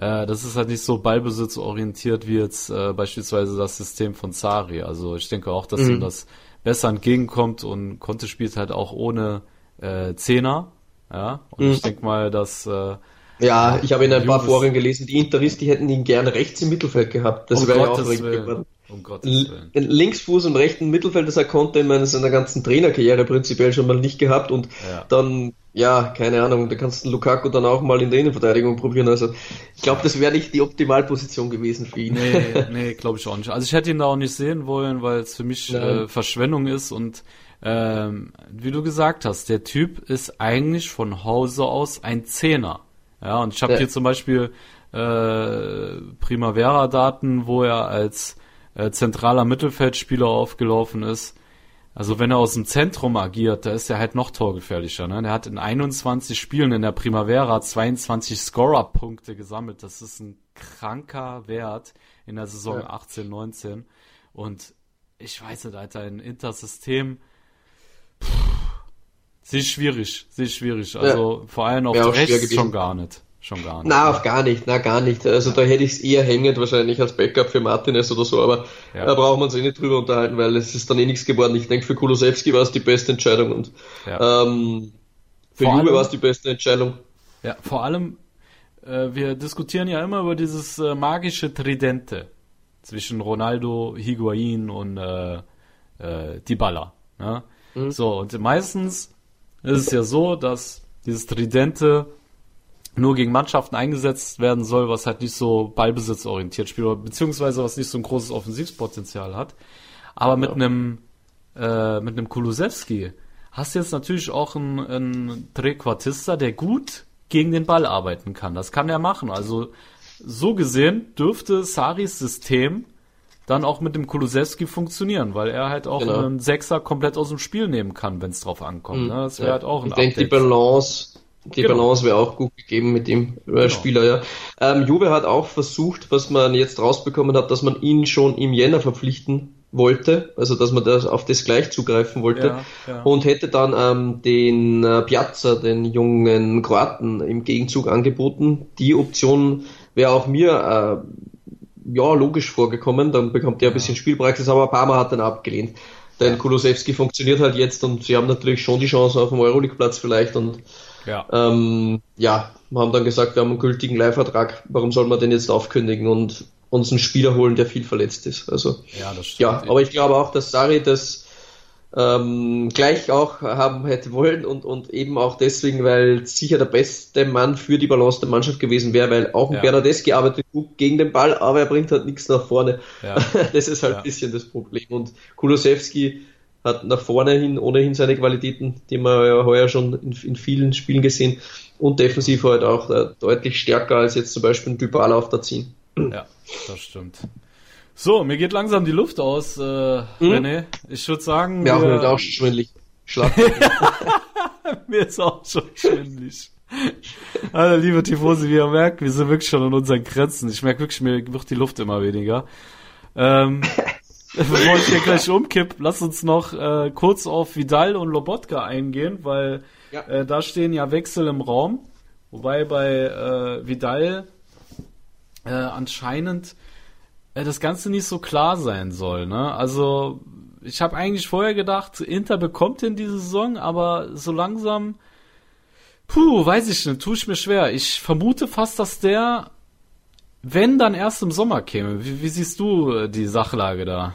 Äh, das ist halt nicht so ballbesitzorientiert wie jetzt äh, beispielsweise das System von Sari. Also ich denke auch, dass mhm. ihm das besser entgegenkommt und Conte spielt halt auch ohne äh, Zehner. Ja, und mhm. ich denke mal, dass äh, ja, ich habe in ein paar Foren gelesen, die Interisten, die hätten ihn gerne rechts im Mittelfeld gehabt. Das um wäre ja auch Willen. Um Linksfuß und rechten Mittelfeld, das er konnte in seiner ganzen Trainerkarriere prinzipiell schon mal nicht gehabt und ja. dann, ja, keine Ahnung, da kannst du Lukaku dann auch mal in der Innenverteidigung probieren. Also ich glaube, das wäre nicht die Optimalposition gewesen für ihn. Nee, *laughs* nee, glaube ich auch nicht. Also ich hätte ihn da auch nicht sehen wollen, weil es für mich äh, Verschwendung ist und ähm, wie du gesagt hast, der Typ ist eigentlich von Hause aus ein Zehner. Ja, und ich habe ja. hier zum Beispiel äh, Primavera-Daten, wo er als äh, zentraler Mittelfeldspieler aufgelaufen ist. Also wenn er aus dem Zentrum agiert, da ist er halt noch torgefährlicher. Ne? Der hat in 21 Spielen in der Primavera 22 Scorer-Punkte gesammelt. Das ist ein kranker Wert in der Saison ja. 18, 19. Und ich weiß nicht, Alter, ein Intersystem Sie ist schwierig, ist schwierig. Also ja. vor allem auf ja, rechts schon gar nicht. Schon gar nicht. Na, auf gar nicht, na gar nicht. Also da hätte ich es eher hängend wahrscheinlich als Backup für Martinez oder so, aber ja. da brauchen wir uns eh nicht drüber unterhalten, weil es ist dann eh nichts geworden. Ich denke, für Kulosewski war es die beste Entscheidung und ja. ähm, für vor Juve war es die beste Entscheidung. Ja, vor allem, äh, wir diskutieren ja immer über dieses äh, magische Tridente zwischen Ronaldo, Higuain und äh, äh, Dybala. Ne? Mhm. So, und meistens ist es ja so, dass dieses Tridente nur gegen Mannschaften eingesetzt werden soll, was halt nicht so ballbesitzorientiert spielt, beziehungsweise was nicht so ein großes Offensivspotenzial hat. Aber mit einem äh, mit einem Kulusewski hast du jetzt natürlich auch einen, einen Trequartista, der gut gegen den Ball arbeiten kann. Das kann er machen. Also so gesehen dürfte Saris System dann auch mit dem Kulusewski funktionieren, weil er halt auch genau. einen Sechser komplett aus dem Spiel nehmen kann, wenn es drauf ankommt. Mhm. Ne? Das wäre ja. halt auch ein Ich denke, die Balance, die genau. Balance wäre auch gut gegeben mit dem äh, genau. Spieler, ja. Ähm, Juve hat auch versucht, was man jetzt rausbekommen hat, dass man ihn schon im Jänner verpflichten wollte, also dass man das auf das gleich zugreifen wollte ja, ja. und hätte dann ähm, den äh, Piazza, den jungen Kroaten, im Gegenzug angeboten. Die Option wäre auch mir äh, ja, logisch vorgekommen. Dann bekommt er ein bisschen Spielpraxis, aber Parma hat dann abgelehnt. Denn Kulosewski funktioniert halt jetzt und sie haben natürlich schon die Chance auf dem Euroleague-Platz vielleicht und ja. Ähm, ja, haben dann gesagt, wir haben einen gültigen Leihvertrag, warum soll man den jetzt aufkündigen und uns einen Spieler holen, der viel verletzt ist. Also ja, das stimmt. ja aber ich glaube auch, dass Sari das ähm, gleich auch haben hätte wollen und, und eben auch deswegen, weil sicher der beste Mann für die Balance der Mannschaft gewesen wäre, weil auch ein ja. Bernadeschi arbeitet gut gegen den Ball, aber er bringt halt nichts nach vorne. Ja. *laughs* Das ist halt ein bisschen das Problem. Und Kulosewski hat nach vorne hin ohnehin seine Qualitäten, die man ja heuer schon in, in vielen Spielen gesehen und defensiv halt auch äh, deutlich stärker als jetzt zum Beispiel ein Dybala auf der 10. Ja, das stimmt. So, mir geht langsam die Luft aus, äh, hm? René. Ich würde sagen. Mir auch schon schwindelig. Schlaf. *laughs* mir ist auch schon schwindelig. Also, liebe Tifosi, wie ihr merkt, wir sind wirklich schon an unseren Grenzen. Ich merke wirklich, mir wird die Luft immer weniger. Ähm, bevor ich hier gleich umkipp, lass uns noch äh, kurz auf Vidal und Lobotka eingehen, weil ja. äh, da stehen ja Wechsel im Raum. Wobei bei äh, Vidal äh, anscheinend äh, das Ganze nicht so klar sein soll. Ne? Also ich habe eigentlich vorher gedacht, Inter bekommt in diese Saison, aber so langsam, puh, weiß ich nicht, tue ich mir schwer. Ich vermute fast, dass der, wenn dann erst im Sommer käme. Wie, wie siehst du äh, die Sachlage da?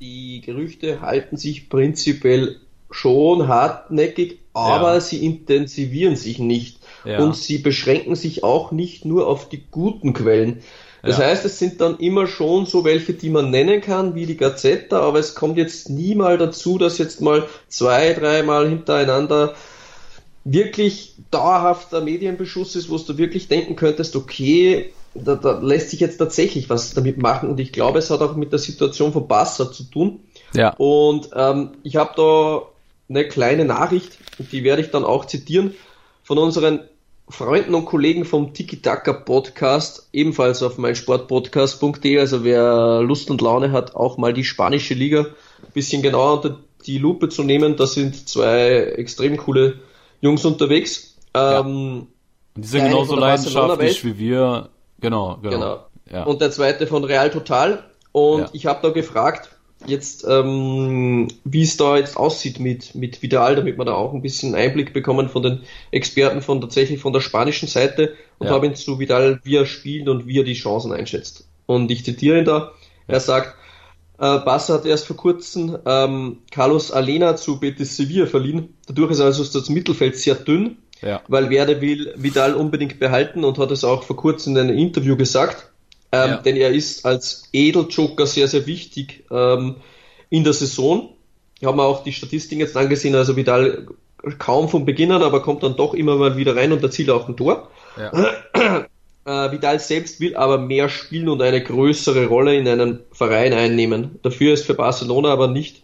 Die Gerüchte halten sich prinzipiell schon hartnäckig, aber ja. sie intensivieren sich nicht. Ja. Und sie beschränken sich auch nicht nur auf die guten Quellen. Das ja. heißt, es sind dann immer schon so welche, die man nennen kann, wie die Gazetta, aber es kommt jetzt nie mal dazu, dass jetzt mal zwei, dreimal hintereinander wirklich dauerhafter Medienbeschuss ist, wo du wirklich denken könntest, okay, da, da lässt sich jetzt tatsächlich was damit machen und ich glaube, es hat auch mit der Situation von Bassa zu tun. Ja. Und ähm, ich habe da eine kleine Nachricht, die werde ich dann auch zitieren, von unseren Freunden und Kollegen vom Tiki Taka Podcast, ebenfalls auf meinsportpodcast.de. Also wer Lust und Laune hat, auch mal die spanische Liga ein bisschen genauer unter die Lupe zu nehmen. Da sind zwei extrem coole Jungs unterwegs. Ja. Ähm, die sind genauso leidenschaftlich wie wir. Genau, genau. genau. Ja. Und der zweite von Real Total. Und ja. ich habe da gefragt, jetzt, ähm, wie es da jetzt aussieht mit, mit Vidal, damit wir da auch ein bisschen Einblick bekommen von den Experten von tatsächlich von der spanischen Seite und ja. habe ihn zu Vidal, wie er spielt und wie er die Chancen einschätzt. Und ich zitiere ihn da, er sagt, äh, Barca hat erst vor kurzem ähm, Carlos Alena zu Betis Sevilla verliehen. Dadurch ist also das Mittelfeld sehr dünn, ja. weil Werde will Vidal unbedingt behalten und hat es auch vor kurzem in einem Interview gesagt. Ähm, ja. Denn er ist als Edeljoker sehr, sehr wichtig ähm, in der Saison. Ich habe mir auch die Statistiken jetzt angesehen, also Vidal kaum von Beginn an, aber kommt dann doch immer mal wieder rein und erzielt auch ein Tor. Ja. *clears throat* Äh, Vidal selbst will aber mehr spielen und eine größere Rolle in einem Verein einnehmen. Dafür ist für Barcelona aber nicht,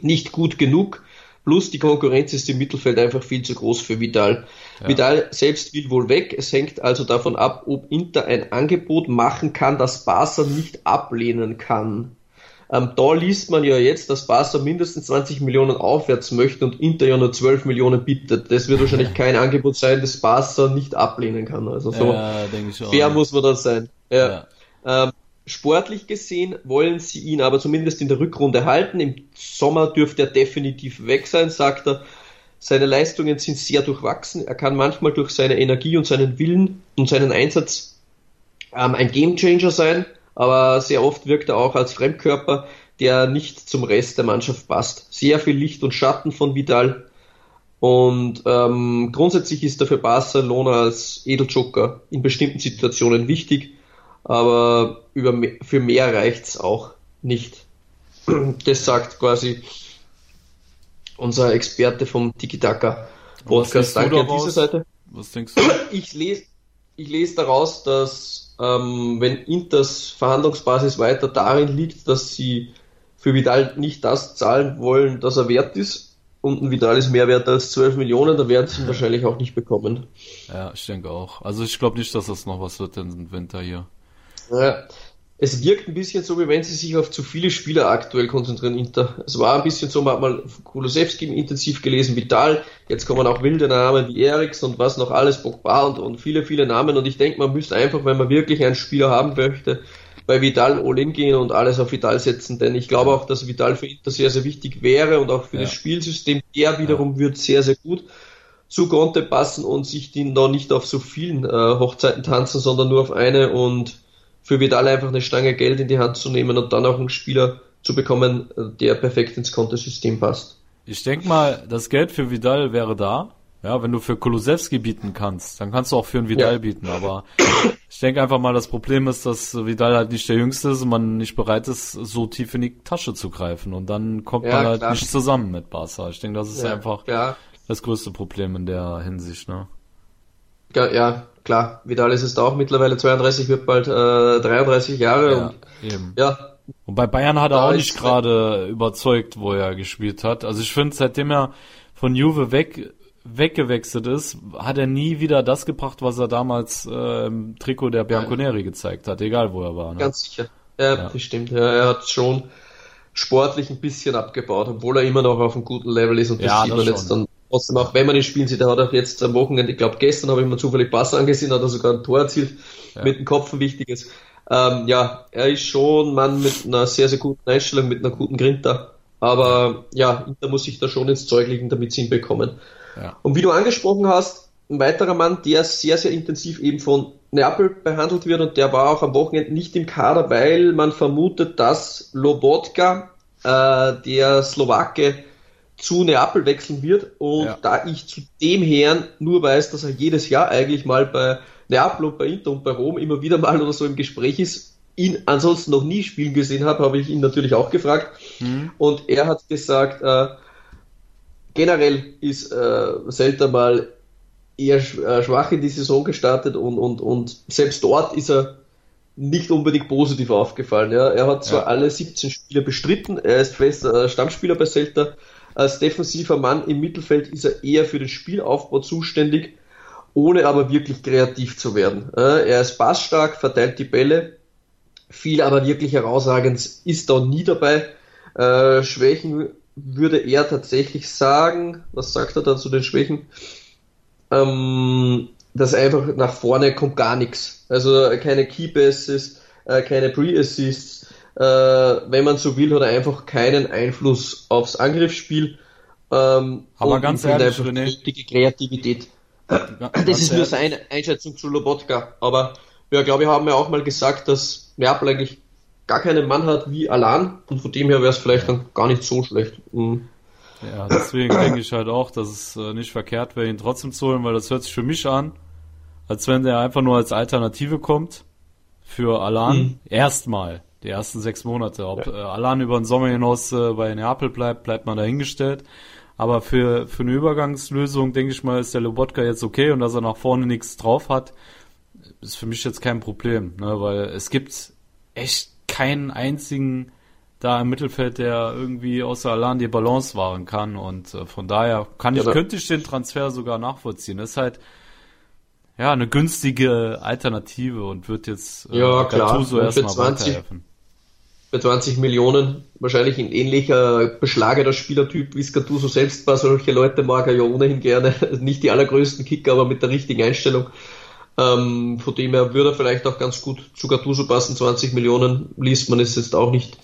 nicht gut genug. Plus die Konkurrenz ist im Mittelfeld einfach viel zu groß für Vidal. Ja. Vidal selbst will wohl weg. Es hängt also davon ab, ob Inter ein Angebot machen kann, das Barca nicht ablehnen kann. Ähm, da liest man ja jetzt, dass Barca mindestens 20 Millionen aufwärts möchte und Inter ja nur 12 Millionen bietet. Das wird wahrscheinlich kein Angebot sein, das Barca nicht ablehnen kann. Also so ja, fair muss man das sein. Ja. ja. Ähm, Sportlich gesehen wollen sie ihn aber zumindest in der Rückrunde halten. Im Sommer dürfte er definitiv weg sein, sagt er. Seine Leistungen sind sehr durchwachsen. Er kann manchmal durch seine Energie und seinen Willen und seinen Einsatz ähm, ein Gamechanger sein, aber sehr oft wirkt er auch als Fremdkörper, der nicht zum Rest der Mannschaft passt. Sehr viel Licht und Schatten von Vidal. Und ähm, grundsätzlich ist er für Barcelona als Edeljoker in bestimmten Situationen wichtig aber über, für mehr reicht's auch nicht. *clears throat* Das sagt quasi unser Experte vom Tiki-Taka Podcast. Danke an dieser Seite. Was denkst du? Ich lese, ich lese daraus, dass ähm, wenn Inters Verhandlungsbasis weiter darin liegt, dass sie für Vidal nicht das zahlen wollen, das er wert ist, und ein Vidal ist mehr wert als 12 Millionen, dann werden sie ihn *laughs* wahrscheinlich auch nicht bekommen. Ja, ich denke auch. Also ich glaube nicht, dass das noch was wird im Winter hier. Ja, es wirkt ein bisschen so, wie wenn sie sich auf zu viele Spieler aktuell konzentrieren, Inter. Es war ein bisschen so, man hat mal Kulosewski intensiv gelesen, Vital, jetzt kommen auch wilde Namen wie Eriks und was noch alles, Pogba und, und viele, viele Namen und ich denke, man müsste einfach, wenn man wirklich einen Spieler haben möchte, bei Vital all-in gehen und alles auf Vital setzen, denn ich glaube auch, dass Vital für Inter sehr, sehr wichtig wäre und auch für ja. das Spielsystem, der wiederum ja. wird sehr, sehr gut zu Conte passen und sich die noch nicht auf so vielen äh, Hochzeiten tanzen, sondern nur auf eine und für Vidal einfach eine Stange Geld in die Hand zu nehmen und dann auch einen Spieler zu bekommen, der perfekt ins Kontosystem passt. Ich denke mal, das Geld für Vidal wäre da. Ja, wenn du für Kulusewski bieten kannst, dann kannst du auch für einen Vidal ja. bieten. Aber ich denke einfach mal, das Problem ist, dass Vidal halt nicht der Jüngste ist und man nicht bereit ist, so tief in die Tasche zu greifen. Und dann kommt ja, man halt klar. nicht zusammen mit Barca. Ich denke, das ist ja, einfach das größte Problem in der Hinsicht. Ne? Ja, ja, klar, Vidal ist es da auch mittlerweile 32, wird bald äh, 33 Jahre ja, und eben. ja. Und bei Bayern hat er auch nicht gerade überzeugt, wo er gespielt hat. Also ich finde, seitdem er von Juve weg weggewechselt ist, hat er nie wieder das gebracht, was er damals äh, im Trikot der Bianconeri gezeigt hat, egal wo er war. Ne? Ganz sicher. Ja, ja. das stimmt. Ja, er hat schon sportlich ein bisschen abgebaut, obwohl er immer noch auf einem guten Level ist und das ja, sieht man jetzt dann trotzdem auch, wenn man ihn spielen sieht, er hat auch jetzt am Wochenende, ich glaube gestern habe ich mir zufällig Pass angesehen, hat er sogar ein Tor erzielt, ja. mit dem Kopf ein wichtiges. Ähm, ja, er ist schon ein Mann mit einer sehr, sehr guten Einstellung, mit einer guten Grinta. Aber ja, da muss sich da schon ins Zeug legen, damit sie ihn bekommen. Ja. Und wie du angesprochen hast, ein weiterer Mann, der sehr, sehr intensiv eben von Neapel behandelt wird und der war auch am Wochenende nicht im Kader, weil man vermutet, dass Lobotka, äh, der Slowake, zu Neapel wechseln wird. Und ja. da ich zu dem Herrn nur weiß, dass er jedes Jahr eigentlich mal bei Neapel und bei Inter und bei Rom immer wieder mal oder so im Gespräch ist, ihn ansonsten noch nie spielen gesehen habe, habe ich ihn natürlich auch gefragt. Mhm. Und er hat gesagt, äh, generell ist äh, Celta mal eher äh, schwach in die Saison gestartet und, und, und selbst dort ist er nicht unbedingt positiv aufgefallen. Ja. Er hat zwar ja. alle 17 Spiele bestritten, er ist fester Stammspieler bei Celta, als defensiver Mann im Mittelfeld ist er eher für den Spielaufbau zuständig ohne aber wirklich kreativ zu werden. Äh, er ist passstark, verteilt die Bälle, viel aber wirklich herausragend ist da nie dabei. Äh, Schwächen würde er tatsächlich sagen, was sagt er da zu den Schwächen? Ähm, dass einfach nach vorne kommt gar nichts. Also keine Key Passes, äh, keine Pre-Assists. Äh, wenn man so will, hat er einfach keinen Einfluss aufs Angriffsspiel. Ähm, Aber ganz ehrlich, René, die Kreativität. das ist nur seine Einschätzung zu Lobotka. Aber ja, glaube ich, haben wir auch mal gesagt, dass Neapel eigentlich gar keinen Mann hat wie Alan und von dem her wäre es vielleicht dann gar nicht so schlecht. Mhm. Ja, deswegen denke ich halt auch, dass es äh, nicht verkehrt wäre, ihn trotzdem zu holen, weil das hört sich für mich an, als wenn der einfach nur als Alternative kommt für Alan. Mhm. Erstmal, die ersten sechs Monate. Ob ja. äh, Alan über den Sommer hinaus äh, bei Neapel bleibt, bleibt man dahingestellt. Aber für, für eine Übergangslösung, denke ich mal, ist der Lobotka jetzt okay und dass er nach vorne nichts drauf hat, ist für mich jetzt kein Problem, ne? weil es gibt echt keinen einzigen da im Mittelfeld, der irgendwie außer Alan die Balance wahren kann. Und äh, von daher kann ich, ja, könnte ich den Transfer sogar nachvollziehen. Das ist halt ja eine günstige Alternative und wird jetzt äh, ja, Gattuso erstmal weiterhelfen. Bei 20 Millionen wahrscheinlich ein ähnlicher beschlagener Spielertyp wie es Gattuso selbst war. Solche Leute mag er ja ohnehin gerne. *laughs* Nicht die allergrößten Kicker, aber mit der richtigen Einstellung. Ähm, von dem her würde er vielleicht auch ganz gut zu Gattuso passen. 20 Millionen liest man es jetzt auch nicht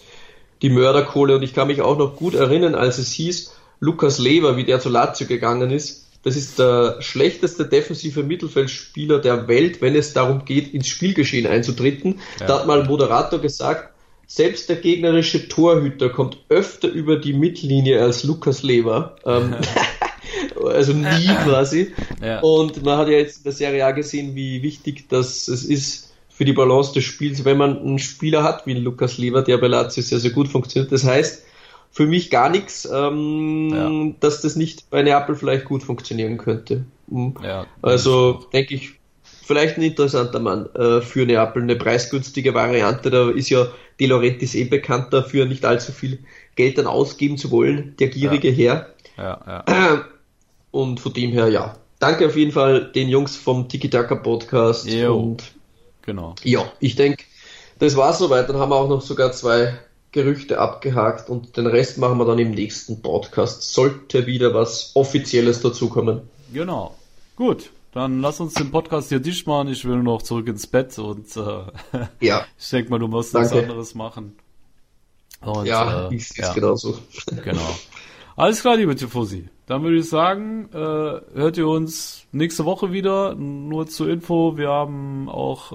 die Mörderkohle. Und ich kann mich auch noch gut erinnern, als es hieß, Lukas Lever, wie der zu Lazio gegangen ist, das ist der schlechteste defensive Mittelfeldspieler der Welt, wenn es darum geht, ins Spielgeschehen einzutreten. Ja. Da hat mal ein Moderator gesagt, selbst der gegnerische Torhüter kommt öfter über die Mittellinie als Lukas Lever. Ähm, *laughs* also nie quasi. Ja. Und man hat ja jetzt in der Serie A gesehen, wie wichtig das es ist, für die Balance des Spiels, wenn man einen Spieler hat wie Lukas Lever, der bei Lazio sehr, sehr gut funktioniert. Das heißt, für mich gar nichts, ähm, ja. dass das nicht bei Neapel vielleicht gut funktionieren könnte. Mhm. Ja, also denke ich, vielleicht ein interessanter Mann äh, für Neapel, eine preisgünstige Variante. Da ist ja De Laurentiis eh bekannt dafür, nicht allzu viel Geld dann ausgeben zu wollen, der gierige ja. Herr. Ja, ja. *clears throat* Und von dem her, ja. Danke auf jeden Fall den Jungs vom Tiki Taka Podcast jo. und Genau. Ja, ich denke, das war soweit. Dann haben wir auch noch sogar zwei Gerüchte abgehakt und den Rest machen wir dann im nächsten Podcast. Sollte wieder was Offizielles dazukommen. Genau. Gut, dann lass uns den Podcast hier dicht machen. Ich will noch zurück ins Bett und äh, *laughs* ja. ich denke mal, du musst nichts anderes machen. Und, ja, äh, ich sehe es ja. genauso. *laughs* Genau. Alles klar, liebe Tifosi. Dann würde ich sagen, äh, hört ihr uns nächste Woche wieder. Nur zur Info, wir haben auch,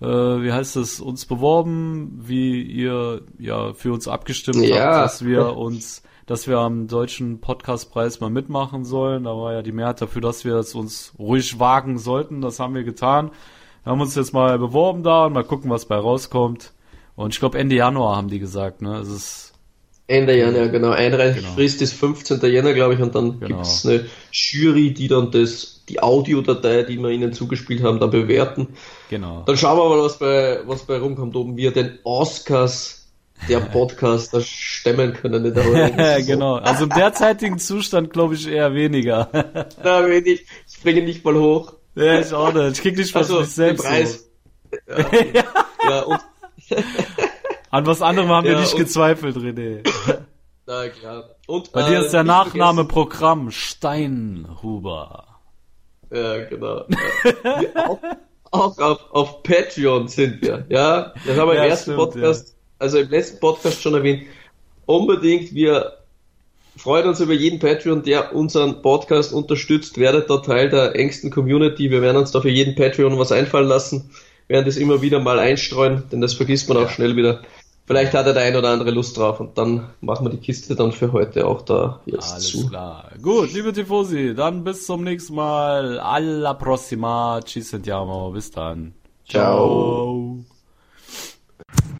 äh, äh, wie heißt es, uns beworben, wie ihr ja für uns abgestimmt ja. habt, dass wir *laughs* uns, dass wir am deutschen Podcastpreis mal mitmachen sollen. Da war ja die Mehrheit dafür, dass wir es uns ruhig wagen sollten. Das haben wir getan. Wir haben uns jetzt mal beworben da und mal gucken, was bei rauskommt. Und ich glaube Ende Januar haben die gesagt, ne? Es ist Ende Januar, genau. Einreichfrist genau. ist 15. Jänner, glaube ich, und dann genau. gibt es eine Jury, die dann das, die Audiodatei, die wir ihnen zugespielt haben, dann bewerten. Genau. Dann schauen wir mal, was bei, was bei rumkommt, ob wir den Oscars der *laughs* Podcaster stemmen können in der *laughs* genau. Also im derzeitigen Zustand glaube ich eher weniger. *laughs* Na, wenig. Ich springe nicht mal hoch. Ja, ich auch nicht. Ich krieg nicht was also, mich selbst. Preis. Ja, ja, und An was anderem haben ja, wir nicht gezweifelt, René. Na klar. Und, Bei äh, dir ist der Nachname Programm Steinhuber. Ja, genau. Auch, auch auf, auf Patreon sind wir, ja. Das haben wir ja, im ersten stimmt, Podcast. Also im letzten Podcast schon erwähnt. Unbedingt, wir freuen uns über jeden Patreon, der unseren Podcast unterstützt. Werdet da Teil der engsten Community. Wir werden uns da für jeden Patreon was einfallen lassen. Werden das immer wieder mal einstreuen, denn das vergisst man auch schnell wieder. Vielleicht hat er der ein oder andere Lust drauf und dann machen wir die Kiste dann für heute auch da jetzt Alles zu. klar. Gut, liebe Tifosi, dann bis zum nächsten Mal. Alla prossima. Ci sentiamo. Bis dann. Ciao.